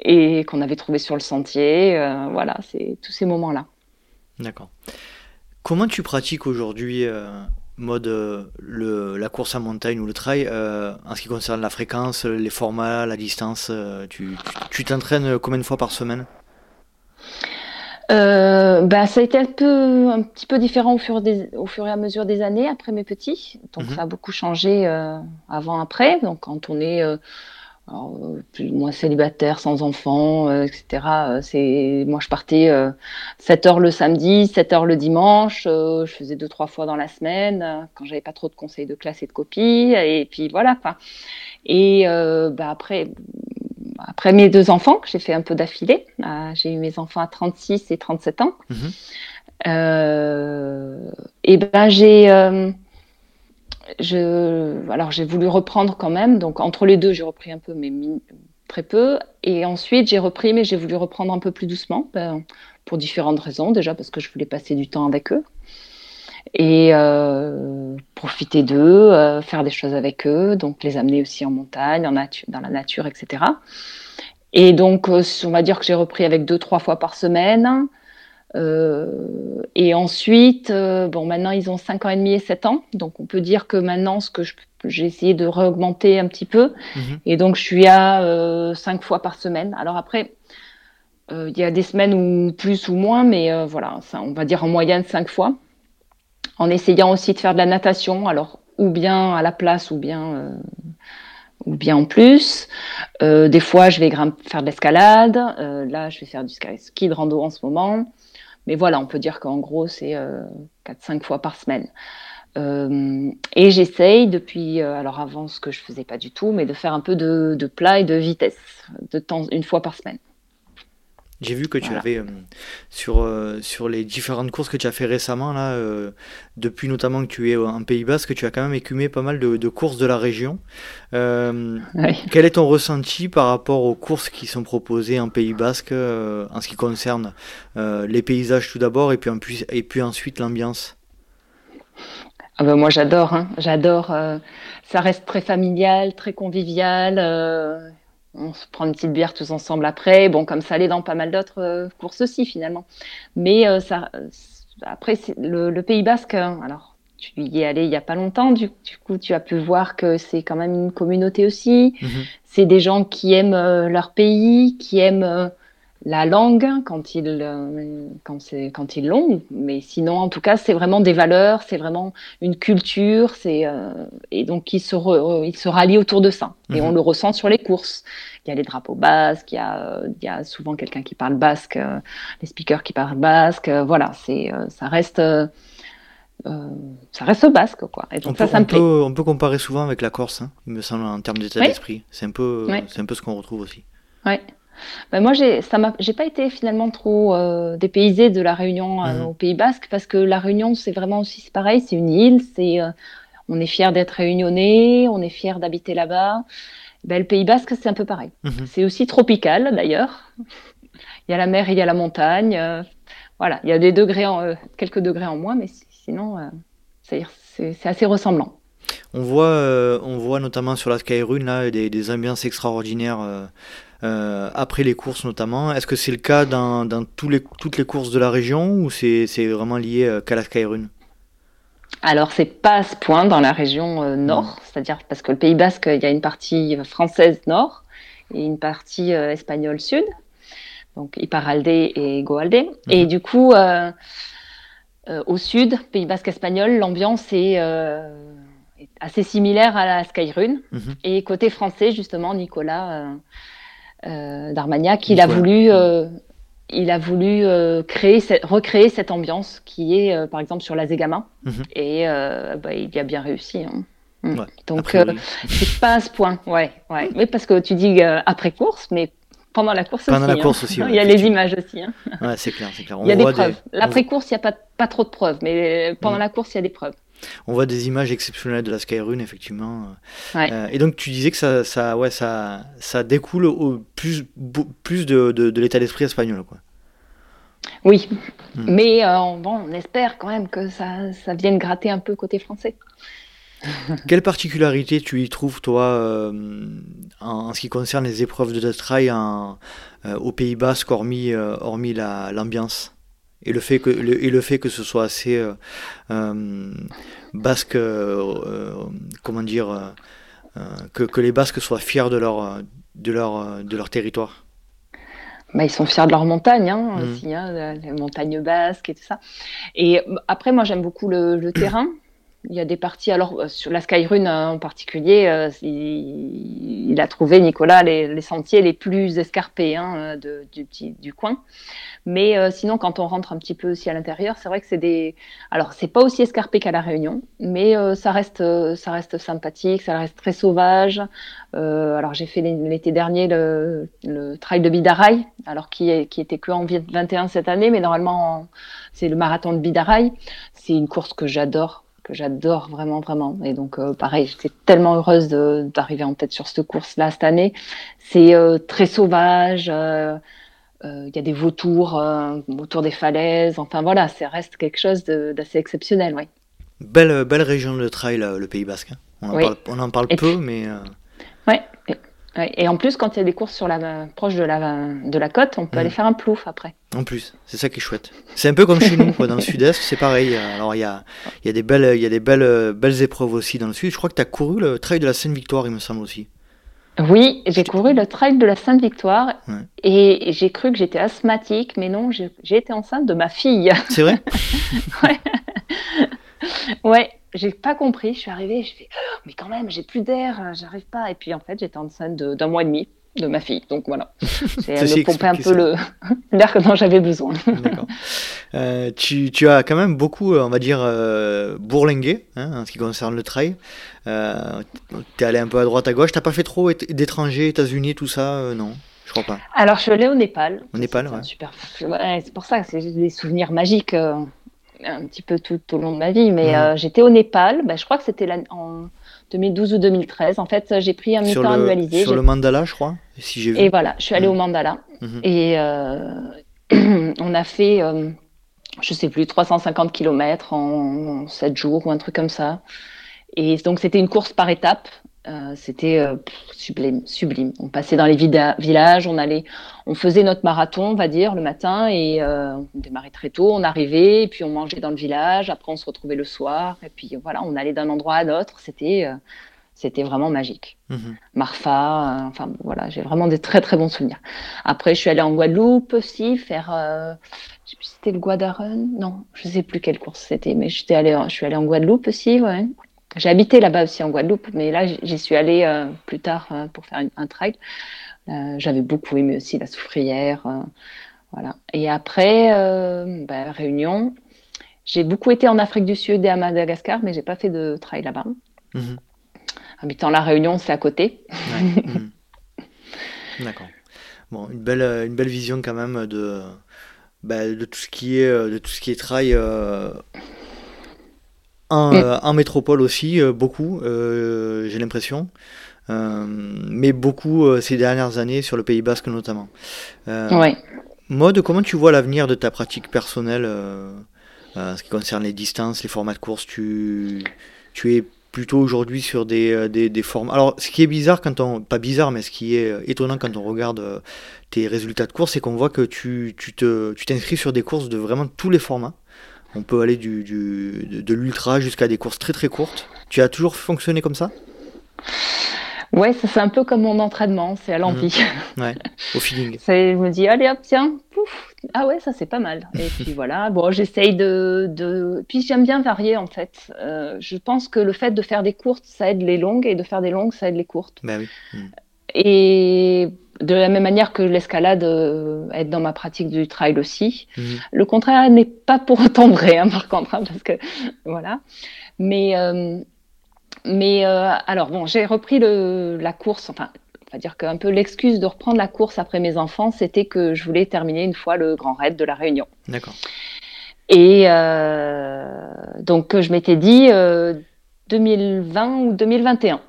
et qu'on avait trouvé sur le sentier. voilà, c'est tous ces moments-là. D'accord. Comment tu pratiques aujourd'hui mode euh, le, la course en montagne ou le trail, euh, en ce qui concerne la fréquence, les formats, la distance, euh, tu t'entraînes combien de fois par semaine? Euh, bah, ça a été un peu, un petit peu différent au fur, des, au fur et à mesure des années après mes petits. Donc Mhm. ça a beaucoup changé euh, avant après. Donc quand on est euh, alors, euh, plus ou moins célibataire, sans enfant, euh, etc. euh, c'est moi je partais euh, 7 heures le samedi, 7 heures le dimanche. euh, je faisais deux trois fois dans la semaine euh, quand j'avais pas trop de conseils de classe et de copies. Et puis voilà quoi. Et euh, bah, après après mes deux enfants, que j'ai fait un peu d'affilée, euh, j'ai eu mes enfants à 36 et 37 ans. Euh, et ben j'ai, euh, je, alors j'ai voulu reprendre quand même. Donc entre les deux, j'ai repris un peu, mais très peu. Et ensuite j'ai repris, mais j'ai voulu reprendre un peu plus doucement, ben, pour différentes raisons. Déjà parce que je voulais passer du temps avec eux et euh, profiter d'eux, euh, faire des choses avec eux, donc les amener aussi en montagne, en dans la nature, etc. Et donc, euh, on va dire que j'ai repris avec deux, trois fois par semaine. Euh, et ensuite, euh, bon, maintenant ils ont 5 ans et demi et 7 ans, donc on peut dire que maintenant, ce que j'ai essayé de réaugmenter un petit peu, Mhm. et donc je suis à euh, 5 fois par semaine. Alors après, euh, il y a des semaines où plus ou moins, mais euh, voilà, ça, on va dire en moyenne 5 fois en essayant aussi de faire de la natation, alors ou bien à la place ou bien, ou bien en plus. Euh, des fois, je vais faire de l'escalade. Euh, là, je vais faire du ski, ski de rando en ce moment. Mais voilà, on peut dire qu'en gros, c'est euh, 4-5 fois par semaine. Euh, et j'essaye depuis, euh, alors avant ce que je faisais pas du tout, mais de faire un peu de, de plat et de vitesse, de temps, une fois par semaine. J'ai vu que tu Voilà. avais euh, sur, euh, sur les différentes courses que tu as fait récemment, là, euh, depuis notamment que tu es en Pays Basque, tu as quand même écumé pas mal de, de courses de la région. Oui. quel est ton ressenti par rapport aux courses qui sont proposées en Pays Basque en ce qui concerne les paysages tout d'abord et puis, en puis- et puis ensuite l'ambiance? Ah ben moi j'adore, hein. J'adore. ça reste très familial, très convivial. On se prend une petite bière tous ensemble après. Bon, comme ça allait dans pas mal d'autres euh, courses aussi finalement. Mais euh, ça, euh, après le, le Pays Basque. hein, alors tu y es allé il y a pas longtemps. Du, du coup, tu as pu voir que c'est quand même une communauté aussi. Mhm. C'est des gens qui aiment euh, leur pays, qui aiment euh, la langue quand ils euh, quand c'est quand ils l'ont. Mais sinon, en tout cas, c'est vraiment des valeurs, c'est vraiment une culture, c'est euh, et donc ils se re- ils se rallient autour de ça. Et Mhm. on le ressent sur les courses. Il y a les drapeaux basques, il y a euh, il y a souvent quelqu'un qui parle basque, euh, les speakers qui parlent basque. euh, voilà, c'est euh, ça reste euh, euh, ça reste basque quoi. Et On donc peut, ça, ça on me plaît. peut, on peut comparer souvent avec la Corse, hein, il me semble, en termes d'état Oui. d'esprit. C'est un peu, Oui. c'est un peu ce qu'on retrouve aussi. Ouais. Ben moi, j'ai, ça m'a, j'ai pas été finalement trop euh, dépaysée de la Réunion euh, Mhm. au Pays Basque parce que la Réunion, c'est vraiment aussi c'est pareil, c'est une île, c'est, euh, on est fier d'être réunionnais, on est fier d'habiter là-bas. Ben, le Pays Basque, c'est un peu pareil. Mhm. C'est aussi tropical d'ailleurs. Il y a la mer, il y a la montagne. euh, voilà, il y a des degrés, en, quelques degrés en moins, mais si- sinon, c'est, c'est, c'est assez ressemblant. On voit, on voit notamment sur la Skyrun là, des, des ambiances extraordinaires après les courses notamment. Est-ce que c'est le cas dans, dans tous les, toutes les courses de la région ou c'est vraiment lié euh, qu'à la Skyrun? Alors, c'est pas à ce point dans la région euh, nord, c'est-à-dire parce que le Pays Basque, il y a une partie française nord et une partie euh, espagnole sud, donc Iparralde et Goalde. Et du coup, euh, euh, au sud, Pays Basque espagnol, l'ambiance est, euh, est assez similaire à la Skyrun. Mhm. Et côté français, justement, Nicolas euh, d'Armagnac, il a Nicolas. voulu, euh, il a voulu euh, créer, recréer cette ambiance qui est, par exemple, sur la Zegama. Mhm. Et bah, il y a bien réussi. hein. Mm. Ouais, Donc, euh, c'est pas à ce point. Ouais, ouais. Mais parce que tu dis euh, après course, mais pendant la course Pendant aussi. la hein. course aussi, ouais, [laughs] il y a les images aussi. hein. Ouais, c'est clair, c'est clair. On Il y a des preuves. on L'après-course, il n'y a pas, pas trop de preuves, mais pendant Mm. la course, il y a des preuves. On voit des images exceptionnelles de la Skyrun, effectivement. Ouais. Euh, et donc, tu disais que ça, ça, ouais, ça, ça découle au plus, plus de, de, de l'état d'esprit espagnol, quoi. Oui, Mm. mais euh, bon, on espère quand même que ça, ça vienne gratter un peu côté français. [laughs] Quelle particularité tu y trouves, toi, euh, en, en ce qui concerne les épreuves de trail en, euh, au Pays Basque, hormis, euh, hormis la- l'ambiance? Et le fait que le, et le fait que ce soit assez euh, euh, basque, euh, comment dire, que, que les Basques soient fiers de leur, de leur, de leur territoire. bah, ils sont fiers de leur montagne hein, mmh. aussi, hein, les montagnes basques et tout ça. Et après, moi, j'aime beaucoup le terrain. Il y a des parties, alors sur la Skyrun en particulier, il, a trouvé, Nicolas, les, sentiers les plus escarpés hein, de, du, du, coin. Mais sinon, quand on rentre un petit peu aussi à l'intérieur, c'est vrai que c'est des. Alors, c'est pas aussi escarpé qu'à La Réunion, mais ça, reste, ça reste sympathique, ça reste très sauvage. alors, j'ai fait l'été dernier le, le, trail de Bidaraï, alors qui, est, qui était que en 21 cette année, mais normalement, c'est le marathon de Bidaraï. C'est une course que j'adore j'adore vraiment, vraiment. Et donc, euh, pareil, j'étais tellement heureuse d'arriver en tête sur cette course-là cette année. C'est euh, très sauvage. Euh, il y a des vautours autour des falaises. Enfin, voilà, ça reste quelque chose d'assez exceptionnel, oui. Belle, belle région de trail, le Pays Basque. Hein. On, en parle, peu, mais... Oui, et en plus, quand il y a des courses sur la, proche de la, de la côte, on peut mm. aller faire un plouf après. En plus, c'est ça qui est chouette. C'est un peu comme chez nous, dans le sud-est, c'est pareil. Alors, il y a, y a des, belles, il y a des belles, belles épreuves aussi dans le sud. Je crois que tu as couru le trail de la Sainte-Victoire, il me semble aussi. Oui, j'ai couru le trail de la Sainte-Victoire et j'ai cru que j'étais asthmatique, mais non, j'ai été enceinte de ma fille. C'est vrai? [laughs] Ouais. ouais, j'ai pas compris. Je suis arrivée, je fais, oh, mais quand même, j'ai plus d'air, euh, j'arrive pas. Et puis en fait, j'étais enceinte d'un mois et demi de ma fille. Donc voilà, [laughs] c'est me pomper un peu [laughs] l'air dont j'avais besoin. Euh, tu, tu, as quand même beaucoup, euh, on va dire, euh, bourlingué hein, en ce qui concerne le trail. Euh, tu es allé un peu à droite, à gauche. Tu pas fait trop d'étrangers, États-Unis, tout ça Non? Je crois pas. Alors, je suis allée au Népal. Au Népal, ouais. Super. c'est pour ça que c'est des souvenirs magiques un petit peu tout, au long de ma vie, mais euh, j'étais au Népal. Bah, je crois que c'était en 2012 ou 2013. En fait, j'ai pris un mi-temps annualisé. Sur le mandala, je crois. Si j'ai vu. Et voilà, je suis allée au mandala. Mhm. Et euh, [clears throat] on a fait, euh, je sais plus, 350 km en 7 jours ou un truc comme ça. Et donc, c'était une course par étapes. Euh, c'était euh, sublime, sublime. On passait dans les villages, on allait, on faisait notre marathon, on va dire, le matin et euh, on démarrait très tôt. On arrivait, et puis on mangeait dans le village. Après, on se retrouvait le soir, et puis voilà, on allait d'un endroit à l'autre. C'était, c'était vraiment magique. Mhm. Marfa, enfin voilà, j'ai vraiment des très très bons souvenirs. Après, je suis allée en Guadeloupe aussi faire, je sais plus si c'était le Guadarun, non, je sais plus quelle course c'était, mais j'étais allée, je suis allée en Guadeloupe aussi, ouais. J'ai habité là-bas aussi en Guadeloupe, mais là, j'y suis allée euh, plus tard euh, pour faire un trail. Euh, j'avais beaucoup aimé aussi la soufrière. voilà. Et après, bah, Réunion, j'ai beaucoup été en Afrique du Sud et à Madagascar, mais j'ai pas fait de trail là-bas. Mhm. Habitant la Réunion, c'est à côté. [laughs] Mhm. D'accord. Bon, une belle, une belle vision quand même de, bah, de tout ce qui est, de tout ce qui est trail Mm. Euh, en, métropole aussi, euh, beaucoup, euh, j'ai l'impression. mais beaucoup ces dernières années sur le Pays Basque notamment. Ouais. Mode, comment tu vois l'avenir de ta pratique personnelle en ce qui concerne les distances, les formats de course? Tu, tu es plutôt aujourd'hui sur des, des, des formes. Alors, ce qui est bizarre quand on. Pas bizarre, mais ce qui est étonnant quand on regarde tes résultats de course, c'est qu'on voit que tu, tu, te, tu t'inscris sur des courses de vraiment tous les formats. On peut aller du, de, l'ultra jusqu'à des courses très très courtes. Tu as toujours fonctionné comme ça? Ouais, ça c'est un peu comme mon entraînement, c'est à l'envie. Mmh. Ouais, au [laughs] feeling. je me dis, allez hop, tiens, pouf, ah ouais, ça c'est pas mal. Et [laughs] puis voilà, bon, j'essaye de, de, Puis j'aime bien varier en fait. Euh, je pense que le fait de faire des courtes, ça aide les longues, et de faire des longues, ça aide les courtes. Ben oui. Mmh. Et de la même manière que l'escalade euh, aide dans ma pratique du trail aussi. Mhm. Le contraire n'est pas pour autant vrai, hein, par contre, hein, parce que voilà. Mais, euh, mais euh, alors bon, j'ai repris le, la course. Enfin, on va dire qu'un peu l'excuse de reprendre la course après mes enfants, c'était que je voulais terminer une fois le Grand Raid de la Réunion. D'accord. Et donc je m'étais dit 2020 ou 2021.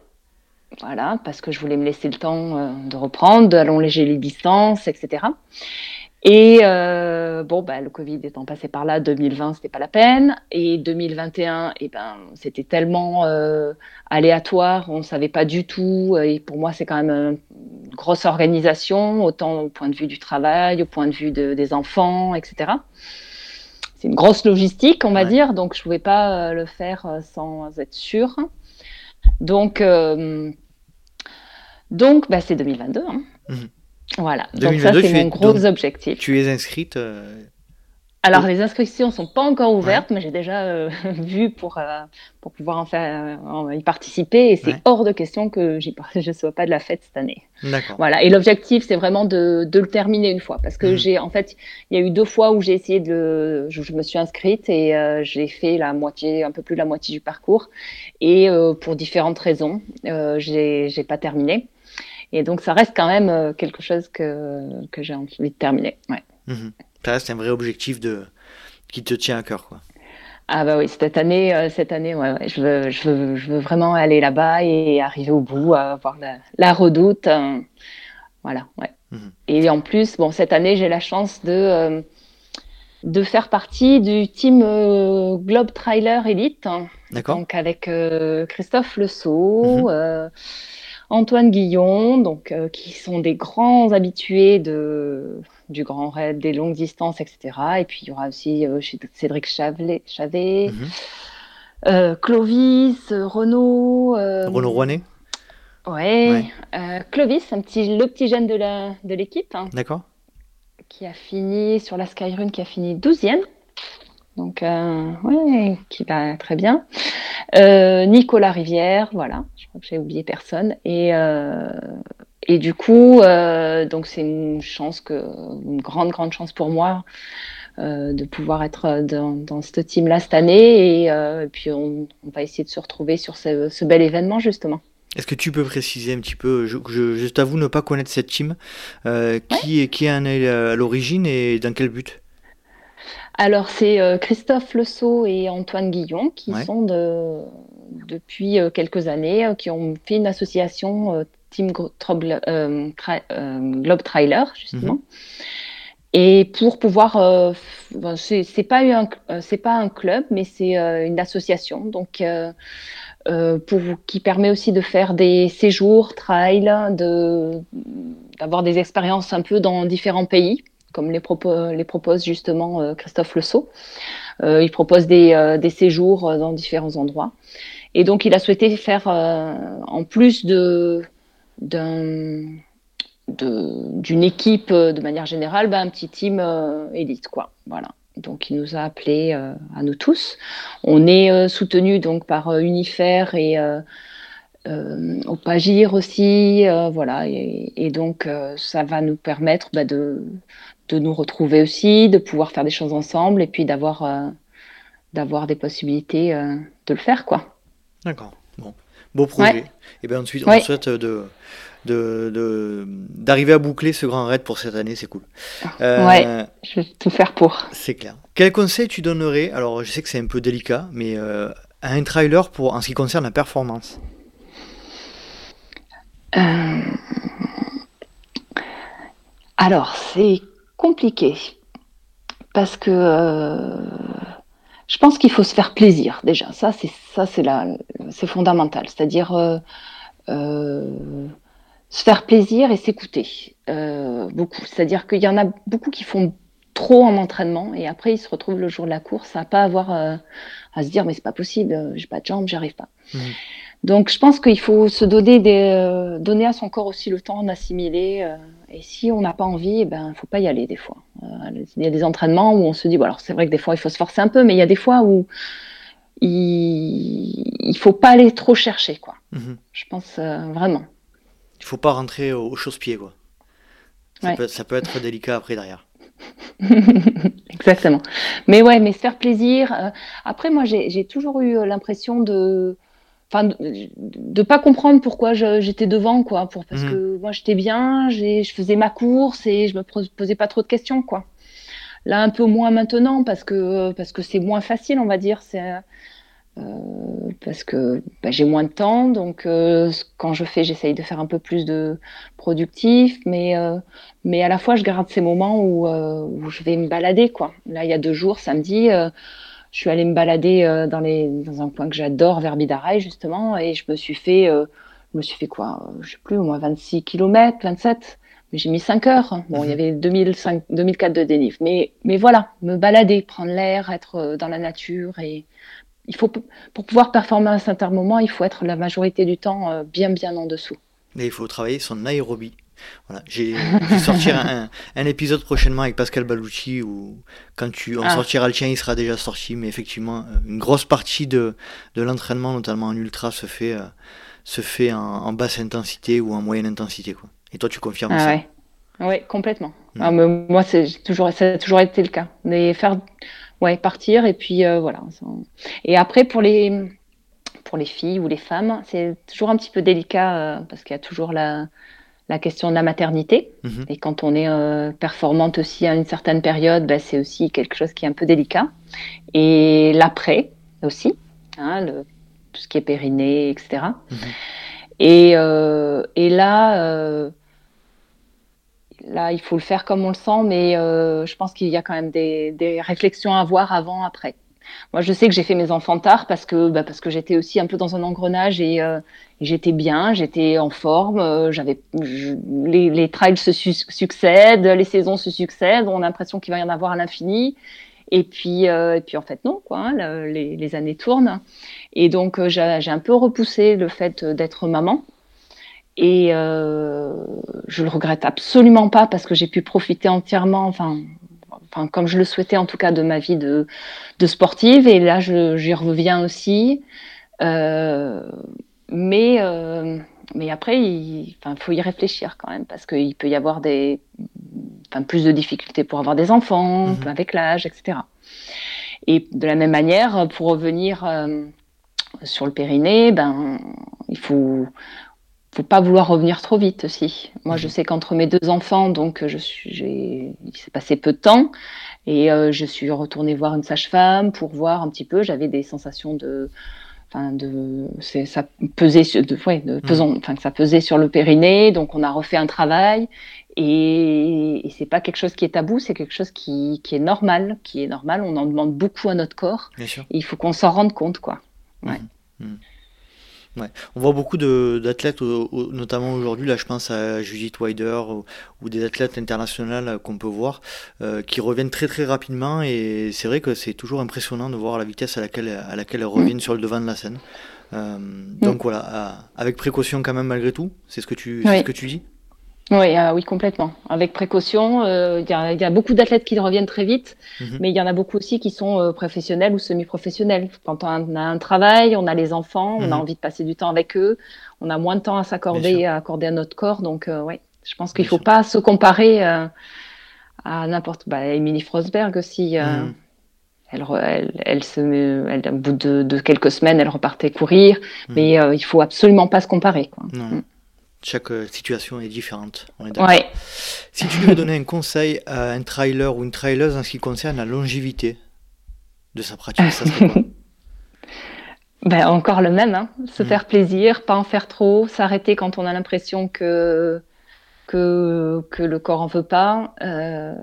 Voilà, parce que je voulais me laisser le temps euh, de reprendre, d'allonger les distances, etc. Et euh, bon, bah, le Covid étant passé par là, 2020, c'était pas la peine. Et 2021, et eh ben, c'était tellement euh, aléatoire, on savait pas du tout. Et pour moi, c'est quand même une grosse organisation, autant au point de vue du travail, au point de vue des enfants, etc. C'est une grosse logistique, on va dire, donc je pouvais pas le faire sans être sûre. Donc, donc, bah, c'est 2022. Hein. Mhm. Voilà, donc ça c'est mon gros objectif. Tu es inscrite alors, les inscriptions sont pas encore ouvertes, mais j'ai déjà euh, [laughs] vu pour, euh, pour pouvoir en faire, euh, y participer. Et c'est hors de question que [laughs] je ne sois pas de la fête cette année. D'accord. Voilà. Et l'objectif, c'est vraiment de, de, le terminer une fois. Parce que mhm. j'ai, en fait, il y a eu deux fois où j'ai essayé de le. Je, me suis inscrite et j'ai fait la moitié, un peu plus de la moitié du parcours. Et pour différentes raisons, j'ai, j'ai pas terminé. Et donc, ça reste quand même quelque chose que, que j'ai envie de terminer. Ouais. Mhm c'est un vrai objectif de, qui te tient à cœur. Quoi. Ah bah oui, cette année, euh, cette année ouais, je, veux, je, veux, je, veux, vraiment aller là-bas et arriver au bout, voir la, la redoute. Euh, voilà, ouais. Mhm. Et en plus, bon, cette année, j'ai la chance de, euh, de faire partie du team Globe Trailer Elite. D'accord. Donc avec Christophe Le Sceau. Antoine Guillon, donc, qui sont des grands habitués de du grand raid, des longues distances, etc. Et puis il y aura aussi euh, Cédric Chavet, mhm. euh, Clovis, Renaud. Euh, Renaud Rouanet Ouais. Clovis, un petit, le petit jeune de l'équipe. Hein, D'accord. Qui a fini sur la Skyrun, qui a fini 12e. Donc, ouais, qui va très bien. Nicolas Rivière, voilà, je crois que j'ai oublié personne. Et, et du coup, euh, donc c'est une chance que, une grande grande chance pour moi euh, de pouvoir être dans, dans ce team-là cette année. Et, euh, puis on, va essayer de se retrouver sur ce, bel événement justement. Est-ce que tu peux préciser un petit peu, je, je, t'avoue ne pas connaître cette team, qui, qui en est à l'origine et dans quel but? Alors, c'est Christophe Le Sceau et Antoine Guillon qui sont de, depuis quelques années, qui ont fait une association Team euh, euh, Globe Trailer, justement. Mhm. Et pour pouvoir, euh, c'est pas un, c'est pas un club, mais c'est une association, donc pour qui permet aussi de faire des séjours trail, de d'avoir des expériences un peu dans différents pays, comme les, propos, les propose justement Christophe Le Sceau. il propose des, des, séjours dans différents endroits. Et donc, il a souhaité faire, en plus d'une équipe euh, de manière générale, ben, un petit team euh, élite, quoi. Voilà. Donc, il nous a appelés euh, à nous tous. On est soutenu donc par Unifer et au Pagir aussi, voilà. Et, donc, ça va nous permettre ben, de, de nous retrouver aussi, de pouvoir faire des choses ensemble et puis d'avoir d'avoir des possibilités de le faire, quoi. D'accord. Bon, beau projet. Et bien ensuite, on souhaite de d'arriver de, à boucler ce grand raid pour cette année, c'est cool. Euh, ouais, je vais tout faire pour. C'est clair. Quel conseil tu donnerais Alors, je sais que c'est un peu délicat, mais euh, à un trailer pour, en ce qui concerne la performance? Euh, Alors, c'est compliqué parce que je pense qu'il faut se faire plaisir déjà. Ça, c'est ça, c'est c'est fondamental. C'est-à-dire se faire plaisir et s'écouter euh, beaucoup. C'est-à-dire qu'il y en a beaucoup qui font trop en entraînement et après ils se retrouvent le jour de la course à pas avoir euh, à se dire mais c'est pas possible, euh, j'ai pas de jambes, j'arrive pas. Mmh. Donc je pense qu'il faut se donner des, donner à son corps aussi le temps d'assimiler. Et si on n'a pas envie, il eh ben faut pas y aller des fois. il y a des entraînements où on se dit bon alors c'est vrai que des fois il faut se forcer un peu, mais il y a des fois où il, il faut pas aller trop chercher quoi. Mmh. Je pense vraiment il faut pas rentrer au, chausse-pied, quoi. Ça, peut, être délicat après derrière. [laughs] Exactement. Mais ouais, mais se faire plaisir. Euh, après, moi, j'ai toujours eu euh, l'impression de, enfin, de, pas comprendre pourquoi j'étais devant, quoi. Pour, parce mhm. que moi, j'étais bien, je faisais ma course et je me posais pas trop de questions, quoi. Là, un peu moins maintenant parce que parce que c'est moins facile, on va dire. C'est euh, parce que bah, j'ai moins de temps, donc euh, quand je fais, j'essaye de faire un peu plus de productif, mais, euh, mais à la fois, je garde ces moments où, où, je vais me balader. Quoi. Là, il y a deux jours, samedi, je suis allée me balader dans, les, dans un coin que j'adore, vers Bidaraï, justement, et je me suis fait, je me suis fait quoi Je sais plus, au moins 26 km, 27 mais j'ai mis 5 heures. Bon, il y mhm. avait 2005, 2004 de dénive. Mais, mais voilà, me balader, prendre l'air, être dans la nature et, il faut, pour pouvoir performer à un certain moment, il faut être la majorité du temps euh, bien, bien en dessous. Et il faut travailler son aérobie. Voilà, j'ai sortir un, un épisode prochainement avec Pascal Balucci où quand tu on Ah. sortira le tien, il sera déjà sorti. Mais effectivement, euh, une grosse partie de, de l'entraînement, notamment en ultra, se fait euh, se fait en, en basse intensité ou en moyenne intensité, quoi. Et toi, tu confirmes Ah ça ouais. Ouais, complètement. Mm. Ah, mais moi, c'est toujours, ça a toujours été le cas. Mais faire, ouais, partir et puis euh, voilà. Et après, pour les, pour les filles ou les femmes, c'est toujours un petit peu délicat euh, parce qu'il y a toujours la, la question de la maternité. Mhm. Et quand on est euh, performante aussi à une certaine période, ben, c'est aussi quelque chose qui est un peu délicat. Et l'après aussi, hein, le- tout ce qui est périnée, etc. Mhm. Et, euh, et là, euh, là, il faut le faire comme on le sent, mais je pense qu'il y a quand même des, des réflexions à avoir avant, après. Moi, je sais que j'ai fait mes enfants tard parce que, bah, que j'étais aussi un peu dans un engrenage et, euh, j'étais bien, j'étais en forme, euh, j'avais, les, les trials se su- succèdent, les saisons se succèdent, on a l'impression qu'il va y en avoir à l'infini. Et puis, euh, et puis en fait, non, quoi, hein, le- les, années tournent. Et donc, j'ai un peu repoussé le fait d'être maman. Et je le regrette absolument pas parce que j'ai pu profiter entièrement, enfin, comme je le souhaitais en tout cas, de ma vie de, de sportive. Et là, j'y reviens aussi. Euh, mais, euh, mais après, il faut y réfléchir quand même parce qu'il peut y avoir des, plus de difficultés pour avoir des enfants Mhm. avec l'âge, etc. Et de la même manière, pour revenir euh, sur le périnée, ben, il faut, faut pas vouloir revenir trop vite aussi. Moi, je Mhm. sais qu'entre mes deux enfants, donc je suis, il s'est passé peu de temps, et euh, je suis retournée voir une sage-femme pour voir un petit peu. J'avais des sensations de, enfin de, ça pesait, sur, de, ouais, de pesant, enfin que ça pesait sur le périnée, donc on a refait un travail. Et, et c'est pas quelque chose qui est tabou, c'est quelque chose qui, qui est normal, qui est normal. On en demande beaucoup à notre corps, Bien sûr. et il faut qu'on s'en rende compte, quoi. Ouais. Ouais. On voit beaucoup de- d'athlètes, au- au- notamment aujourd'hui, là je pense à Judith Wider ou, ou des athlètes internationales qu'on peut voir, euh, qui reviennent très très rapidement et c'est vrai que c'est toujours impressionnant de voir la vitesse à laquelle, à laquelle elles reviennent sur le devant de la scène. Euh, donc voilà, à- avec précaution quand même malgré tout, c'est ce que tu, c'est Oui. ce que tu dis? Oui, euh, oui, complètement. Avec précaution, euh, il y, a, il y a beaucoup d'athlètes qui reviennent très vite, Mhm. mais il y en a beaucoup aussi qui sont euh, professionnels ou semi-professionnels. Quand on a un travail, on a les enfants, on Mhm. a envie de passer du temps avec eux, on a moins de temps à s'accorder, à accorder à notre corps. Donc, euh, ouais, je pense qu'il Bien faut sûr. pas se comparer euh, à n'importe. Bah, Emily Frosberg aussi. euh, Mhm. Elle, elle, elle se, elle, au bout de, de quelques semaines, elle repartait courir, Mhm. mais euh, il faut absolument pas se comparer. Quoi. Non. Chaque euh, situation est différente, on est. Ouais. Si tu devais donner un conseil à un trailer ou une traileuse en ce qui concerne la longévité de sa pratique, ça serait quoi? [laughs] Ben, encore le même, hein. se Mm. faire plaisir, pas en faire trop, s'arrêter quand on a l'impression que, que, que le corps en veut pas. Euh,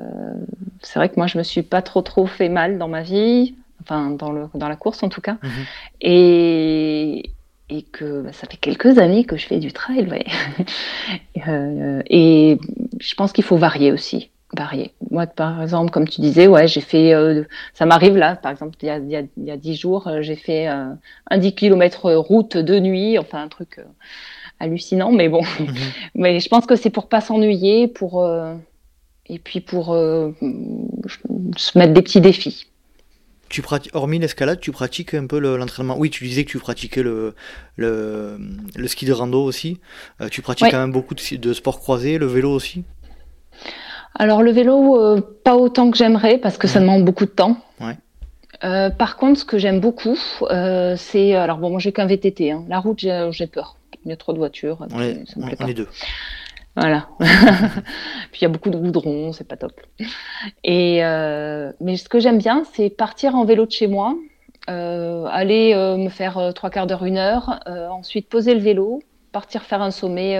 c'est vrai que moi, je me suis pas trop trop fait mal dans ma vie, enfin dans, le, dans la course en tout cas, Mhm. et, et que ben, ça fait quelques années que je fais du trail, ouais. [laughs] Euh, et je pense qu'il faut varier aussi. Varier. Moi, par exemple, comme tu disais, ouais, j'ai fait. euh, ça m'arrive là, par exemple, il y a, il y a, il y a 10 jours, euh, j'ai fait euh, un 10 km route de nuit, enfin un truc hallucinant, mais bon. Mhm. [laughs] mais je pense que c'est pour pas s'ennuyer, pour. et puis pour se mettre des petits défis. Tu pratiques, hormis l'escalade, tu pratiques un peu le- l'entraînement. Oui, tu disais que tu pratiquais le, le, le ski de rando aussi. Euh, tu pratiques quand même beaucoup de, de sports croisés, le vélo aussi? Alors le vélo, euh, pas autant que j'aimerais parce que ça demande beaucoup de temps. Ouais. Euh, par contre, ce que j'aime beaucoup, c'est alors bon, moi j'ai qu'un VTT. hein. La route, j'ai peur. Il y a trop de voitures. On est, on, est deux. Voilà. [laughs] Puis il y a beaucoup de goudron, c'est pas top. Et euh, mais ce que j'aime bien, c'est partir en vélo de chez moi, euh, aller euh, me faire trois quarts d'heure, une heure, ensuite poser le vélo, partir faire un sommet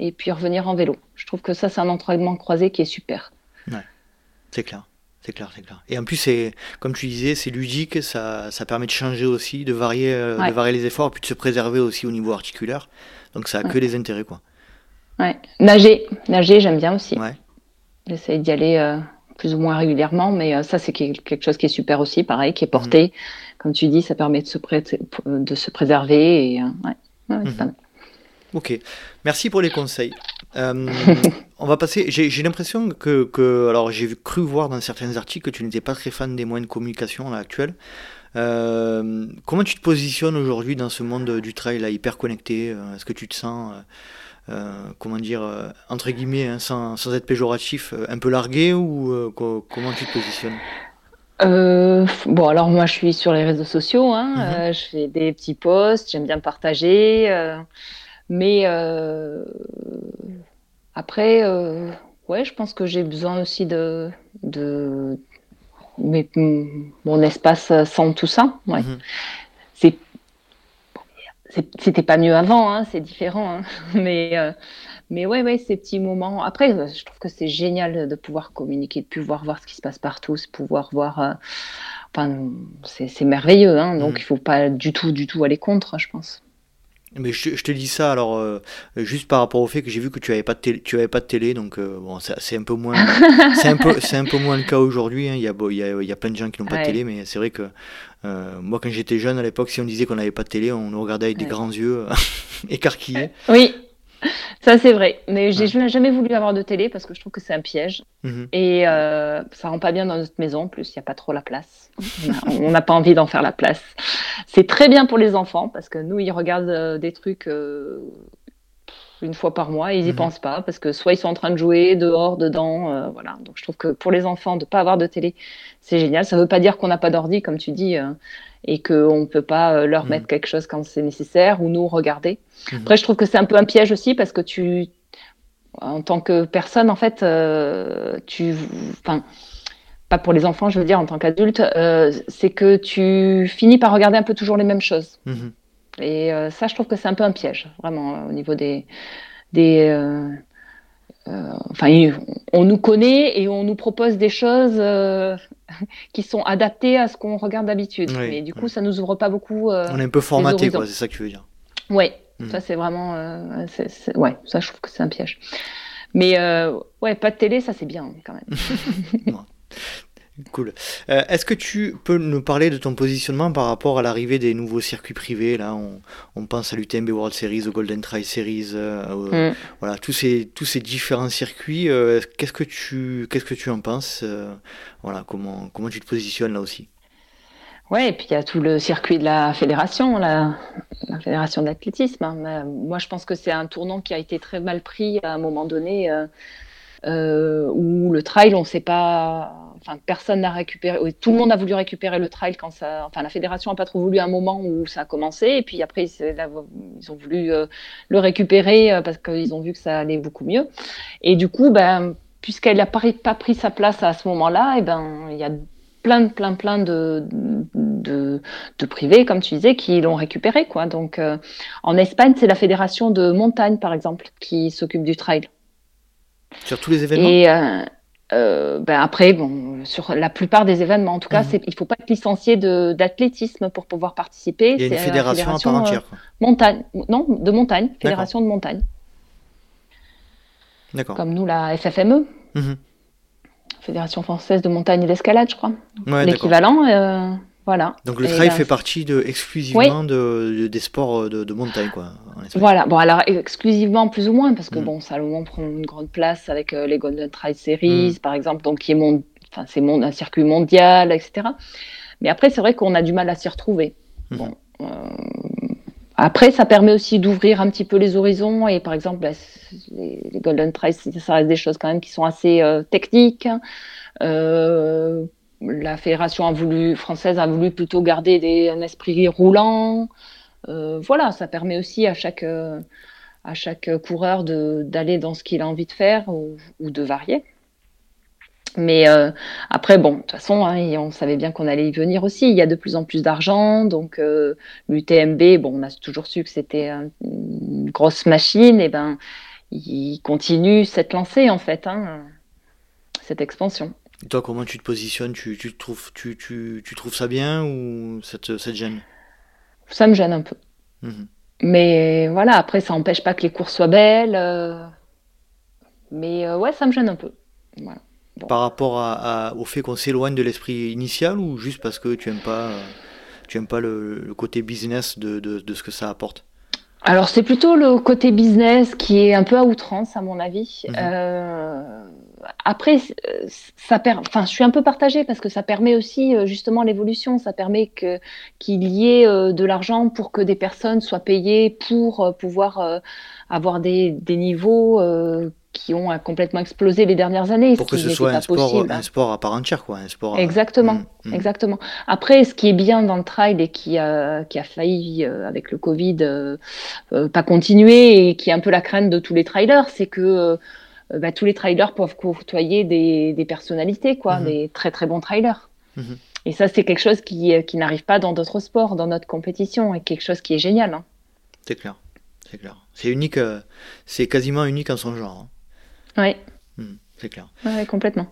et puis revenir en vélo. Je trouve que ça, c'est un entraînement croisé qui est super. C'est clair. C'est clair, c'est clair. Et en plus, c'est, comme tu disais, c'est ludique, ça, ça permet de changer aussi, de varier, Ouais. de varier les efforts, puis de se préserver aussi au niveau articulaire. Donc ça a que Ouais. des intérêts, quoi. Ouais. Nager, nager, j'aime bien aussi. Ouais. J'essaie d'y aller euh, plus ou moins régulièrement, mais euh, ça, c'est quel- quelque chose qui est super aussi, pareil, qui est porté. Comme tu dis, ça permet de se, pré- de se préserver. Et, euh, ouais. Ouais, Mhm. pas mal. Ok. Merci pour les conseils. [laughs] on va passer. J'ai l'impression que, que, alors j'ai cru voir dans certains articles que tu n'étais pas très fan des moyens de communication là, actuels. comment tu te positionnes aujourd'hui dans ce monde du trail là, hyper connecté Est-ce que tu te sens comment dire, entre guillemets, hein, sans, sans, être péjoratif, un peu largué ou comment tu te positionnes? Euh, bon, alors moi, je suis sur les réseaux sociaux. Hein, mhm. euh, je fais des petits posts, j'aime bien partager. Euh, mais après, ouais, je pense que j'ai besoin aussi de, de mon espace sans tout ça. Ouais. Mhm. C'était pas mieux avant, hein, c'est différent. Hein, [laughs] mais mais ouais, ouais, ces petits moments. Après, euh, je trouve que c'est génial de pouvoir communiquer, de pouvoir voir ce qui se passe partout, de pouvoir voir. Euh, enfin, c'est merveilleux. Hein, donc, mm. il faut pas du tout, du tout aller contre, je pense. Mais je, te dis ça alors euh, juste par rapport au fait que j'ai vu que tu avais pas de télé, tu avais pas de télé donc bon c'est un peu moins [laughs] c'est un peu c'est un peu moins le cas aujourd'hui hein. il y a il il y a plein de gens qui n'ont pas de télé mais c'est vrai que moi quand j'étais jeune à l'époque si on disait qu'on n'avait pas de télé on nous regardait avec des grands yeux [laughs] écarquillés. Oui ça, c'est vrai. Mais j'ai jamais voulu avoir de télé parce que je trouve que c'est un piège. Mhm. Et euh, ça rend pas bien dans notre maison. En plus, il n'y a pas trop la place. On n'a pas envie d'en faire la place. C'est très bien pour les enfants parce que nous, ils regardent euh, des trucs euh, une fois par mois et ils n'y mhm. pensent pas parce que soit ils sont en train de jouer dehors, dedans. Voilà. Donc, je trouve que pour les enfants, de ne pas avoir de télé, c'est génial. Ça ne veut pas dire qu'on n'a pas d'ordi, comme tu dis et qu'on ne peut pas euh, leur mettre mm. quelque chose quand c'est nécessaire ou nous regarder. Mm. Après, je trouve que c'est un peu un piège aussi parce que tu, en tant que personne, en fait, euh, tu, enfin, pas pour les enfants, je veux dire, en tant qu'adulte, euh, c'est que tu finis par regarder un peu toujours les mêmes choses. Mm-hmm. Et ça, je trouve que c'est un peu un piège, vraiment, au niveau des, des, enfin, on nous connaît et on nous propose des choses euh, [laughs] qui sont adaptées à ce qu'on regarde d'habitude. Mais du coup, ça nous ouvre pas beaucoup. Euh, on est un peu formaté, quoi. C'est ça que tu veux dire. Oui, hmm. ça c'est vraiment, ouais, ça je trouve que c'est un piège. Mais ouais, pas de télé, ça c'est bien quand même. [laughs] [laughs] Cool. Euh, est-ce que tu peux nous parler de ton positionnement par rapport à l'arrivée des nouveaux circuits privés Là, on, pense à l'UTMB World Series, au Golden Trail Series, euh, mm. voilà, tous ces, tous ces différents circuits. Euh, qu'est-ce que tu, qu'est-ce que tu en penses Voilà, comment, comment tu te positionnes là aussi? Ouais, et puis il y a tout le circuit de la fédération, la, la fédération d'athlétisme. Hein. Moi, je pense que c'est un tournant qui a été très mal pris à un moment donné, où le trail, on ne sait pas enfin, personne n'a récupéré, tout le monde a voulu récupérer le trail quand ça, enfin, la fédération n'a pas trop voulu un moment où ça a commencé, et puis après, ils ont voulu euh, le récupérer euh, parce qu'ils ont vu que ça allait beaucoup mieux. Et du coup, ben, puisqu'elle n'a pas, pris sa place à ce moment-là, et ben, il y a plein, plein, plein de, de, de, privés, comme tu disais, qui l'ont récupéré, quoi. Donc, euh, en Espagne, c'est la fédération de montagne, par exemple, qui s'occupe du trail. Sur tous les événements? Et, euh, ben après, bon, sur la plupart des événements, en tout cas, mhm. il ne faut pas être licencié d'athlétisme pour pouvoir participer. Il y a une fédération, à part entière. Euh, montagne, non, de montagne, fédération de montagne. D'accord. Comme nous, la FFME, mhm. Fédération française de montagne et d'escalade, je crois. L'équivalent. Donc le trail ben, fait partie de, exclusivement de, des sports euh, de, montagne, quoi. Voilà, bon alors exclusivement plus ou moins, parce que mm. bon, Salomon prend une grande place avec euh, les Golden Trail Series, mm. par exemple, donc qui est mon, enfin c'est un circuit mondial, etc. Mais après, c'est vrai qu'on a du mal à s'y retrouver. Mm. Bon, euh, après, ça permet aussi d'ouvrir un petit peu les horizons et par exemple, bah, les, Golden Trail, ça reste des choses quand même qui sont assez techniques. Euh, la fédération a voulu, française a voulu plutôt garder des, un esprit roulant. Euh, voilà, ça permet aussi à chaque, euh, à chaque coureur d'aller dans ce qu'il a envie de faire ou, de varier. Mais euh, après, bon, de toute façon, hein, on savait bien qu'on allait y venir aussi. Il y a de plus en plus d'argent, donc l'UTMB, bon, on a toujours su que c'était une grosse machine, et ben, il continue cette lancée en fait, hein, cette expansion toi, comment tu te positionnes? Tu, tu, trouves, tu, tu, tu, trouves ça bien ou ça te, gêne? Ça me gêne un peu. Mhm. Mais voilà, après, ça n'empêche pas que les courses soient belles. Euh, mais euh, ouais, ça me gêne un peu. Par rapport à, au fait qu'on s'éloigne de l'esprit initial ou juste parce que tu n'aimes pas, tu aimes pas le, côté business de, de, de, ce que ça apporte? Alors c'est plutôt le côté business qui est un peu à outrance à mon avis. Mhm. Euh, après, ça per... enfin, je suis un peu partagée parce que ça permet aussi euh, justement l'évolution. Ça permet que qu'il y ait euh, de l'argent pour que des personnes soient payées pour euh, pouvoir euh, avoir des, des niveaux euh, qui ont euh, complètement explosé les dernières années. Pour ce que ce soit pas un sport, possible. un sport à part entière, quoi. Un sport, euh, Exactement, mm, mm. exactement. Après, ce qui est bien dans le trail et qui a, qui a failli, euh, avec le Covid, euh, euh, pas continuer et qui est un peu la crainte de tous les trailers, c'est que euh, bah, tous les trailers peuvent côtoyer des, des personnalités, quoi, Mhm. des très très bons trailers. Mhm. Et ça, c'est quelque chose qui, euh, qui n'arrive pas dans d'autres sports, dans notre compétition, et quelque chose qui est génial. hein. C'est clair. C'est clair. C'est unique, euh, c'est quasiment unique en son genre. hein. Ouais, Mm, c'est clair. ouais, complètement.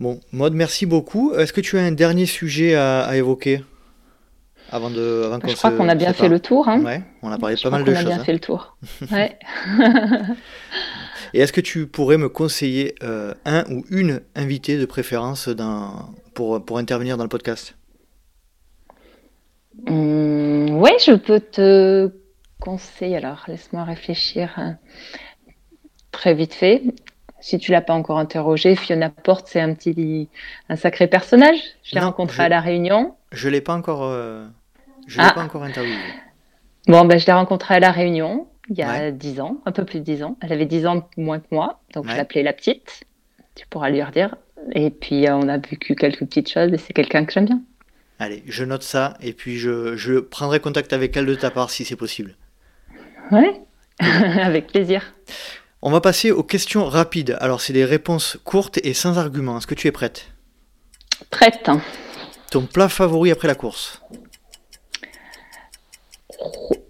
Bon, Maud, merci beaucoup. Est-ce que tu as un dernier sujet à, à évoquer? Avant de, avant Je crois qu'on a bien fait le tour. Hein. Ouais, on a parlé de Je pas mal de qu'on a choses. bien hein. fait le tour. [laughs] Ouais. Et est-ce que tu pourrais me conseiller euh, un ou une invitée de préférence dans, pour, pour intervenir dans le podcast? Hum, ouais, je peux te conseiller. Alors, laisse-moi réfléchir euh, très vite fait. Si tu l'as pas encore interrogé, Fiona Porte, c'est un petit, un sacré personnage. Je l'ai Non, rencontré je- à la Réunion. Je l'ai pas encore, euh, je l'ai Ah. pas encore interviewée. Bon, ben, je l'ai rencontrée à la Réunion il y a Ouais. 10 ans, un peu plus de 10 ans. Elle avait 10 ans moins que moi, donc Ouais. je l'appelais la petite. Tu pourras lui redire. Et puis, euh, on a vécu quelques petites choses et c'est quelqu'un que j'aime bien. Allez, je note ça et puis je, je prendrai contact avec elle de ta part si c'est possible. Ouais, [laughs] avec plaisir. On va passer aux questions rapides. Alors, c'est des réponses courtes et sans argument. Est-ce que tu es prête? Prête. Ton plat favori après la course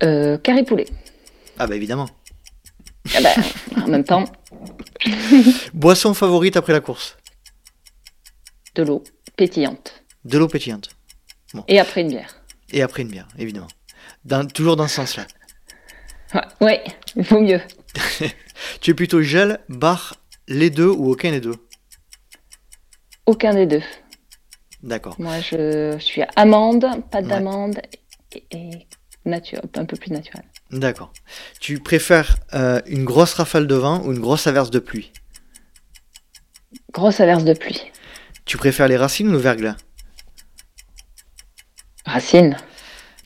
Euh, carré poulet. Ah bah évidemment. Ah ben, en même temps, [laughs] Boisson favorite après la course de l'eau pétillante. De l'eau pétillante. Et après une bière. Et après une bière, évidemment. Dans- toujours dans ce sens-là. Ouais, ouais, il vaut mieux. [laughs] Tu es plutôt gel, bar, les deux ou aucun des deux? Aucun des deux. D'accord. Moi, je, suis amande, Ouais. d'amande et, et nature, un peu plus naturel. D'accord. Tu préfères euh, une grosse rafale de vent ou une grosse averse de pluie? Grosse averse de pluie. Tu préfères les racines ou le verglas? Racine,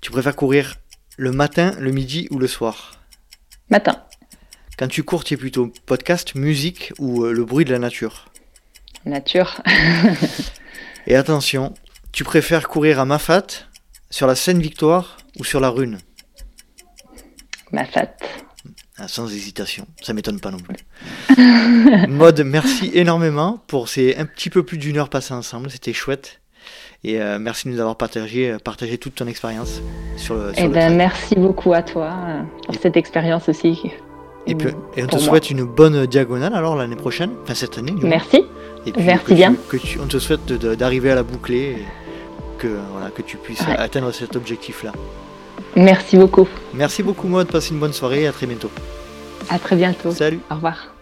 Tu préfères courir le matin, le midi ou le soir? Matin, Quand tu cours, tu es plutôt podcast, musique ou euh, le bruit de la nature? Nature, [laughs] Et attention, tu préfères courir à Mafat, sur la Seine Victoire ou sur la Rune? Ma fat. Ah, Sans hésitation, ça m'étonne pas non plus. [laughs] Mode, merci énormément pour ces un petit peu plus d'une heure passée ensemble, c'était chouette. Et euh, merci de nous avoir partagé, partagé toute ton expérience sur le, sur Eh ben, merci beaucoup à toi euh, pour cette expérience aussi. Et, puis, et on te moi. souhaite une bonne diagonale alors l'année prochaine, enfin cette année. moins. Et puis, que tu- bien. que tu- on te souhaite d'arriver à la boucler et que, voilà, que tu puisses Ouais. atteindre cet objectif-là. Merci beaucoup. Merci beaucoup Maud, passe une bonne soirée et à très bientôt. À très bientôt. Salut Au revoir.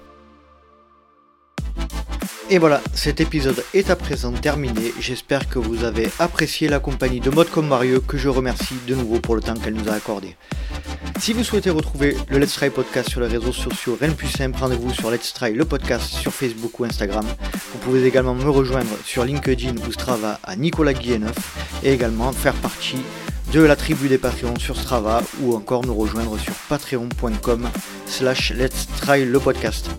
Et voilà, cet épisode est à présent terminé. J'espère que vous avez apprécié la compagnie de Mode comme Mario, que je remercie de nouveau pour le temps qu'elle nous a accordé. Si vous souhaitez retrouver le Let's Try podcast sur les réseaux sociaux, rien de plus simple, rendez-vous sur Let's Try le podcast sur Facebook ou Instagram. Vous pouvez également me rejoindre sur LinkedIn ou Strava à Nicolas Guilleneuf et également faire partie de la tribu des Patreons sur Strava ou encore nous rejoindre sur patreon.com slash Let's Try le podcast.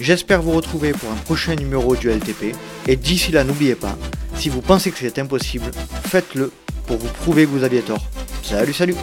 J'espère vous retrouver pour un prochain numéro du LTP. Et d'ici là, n'oubliez pas, si vous pensez que c'est impossible, faites-le pour vous prouver que vous aviez tort. Salut, salut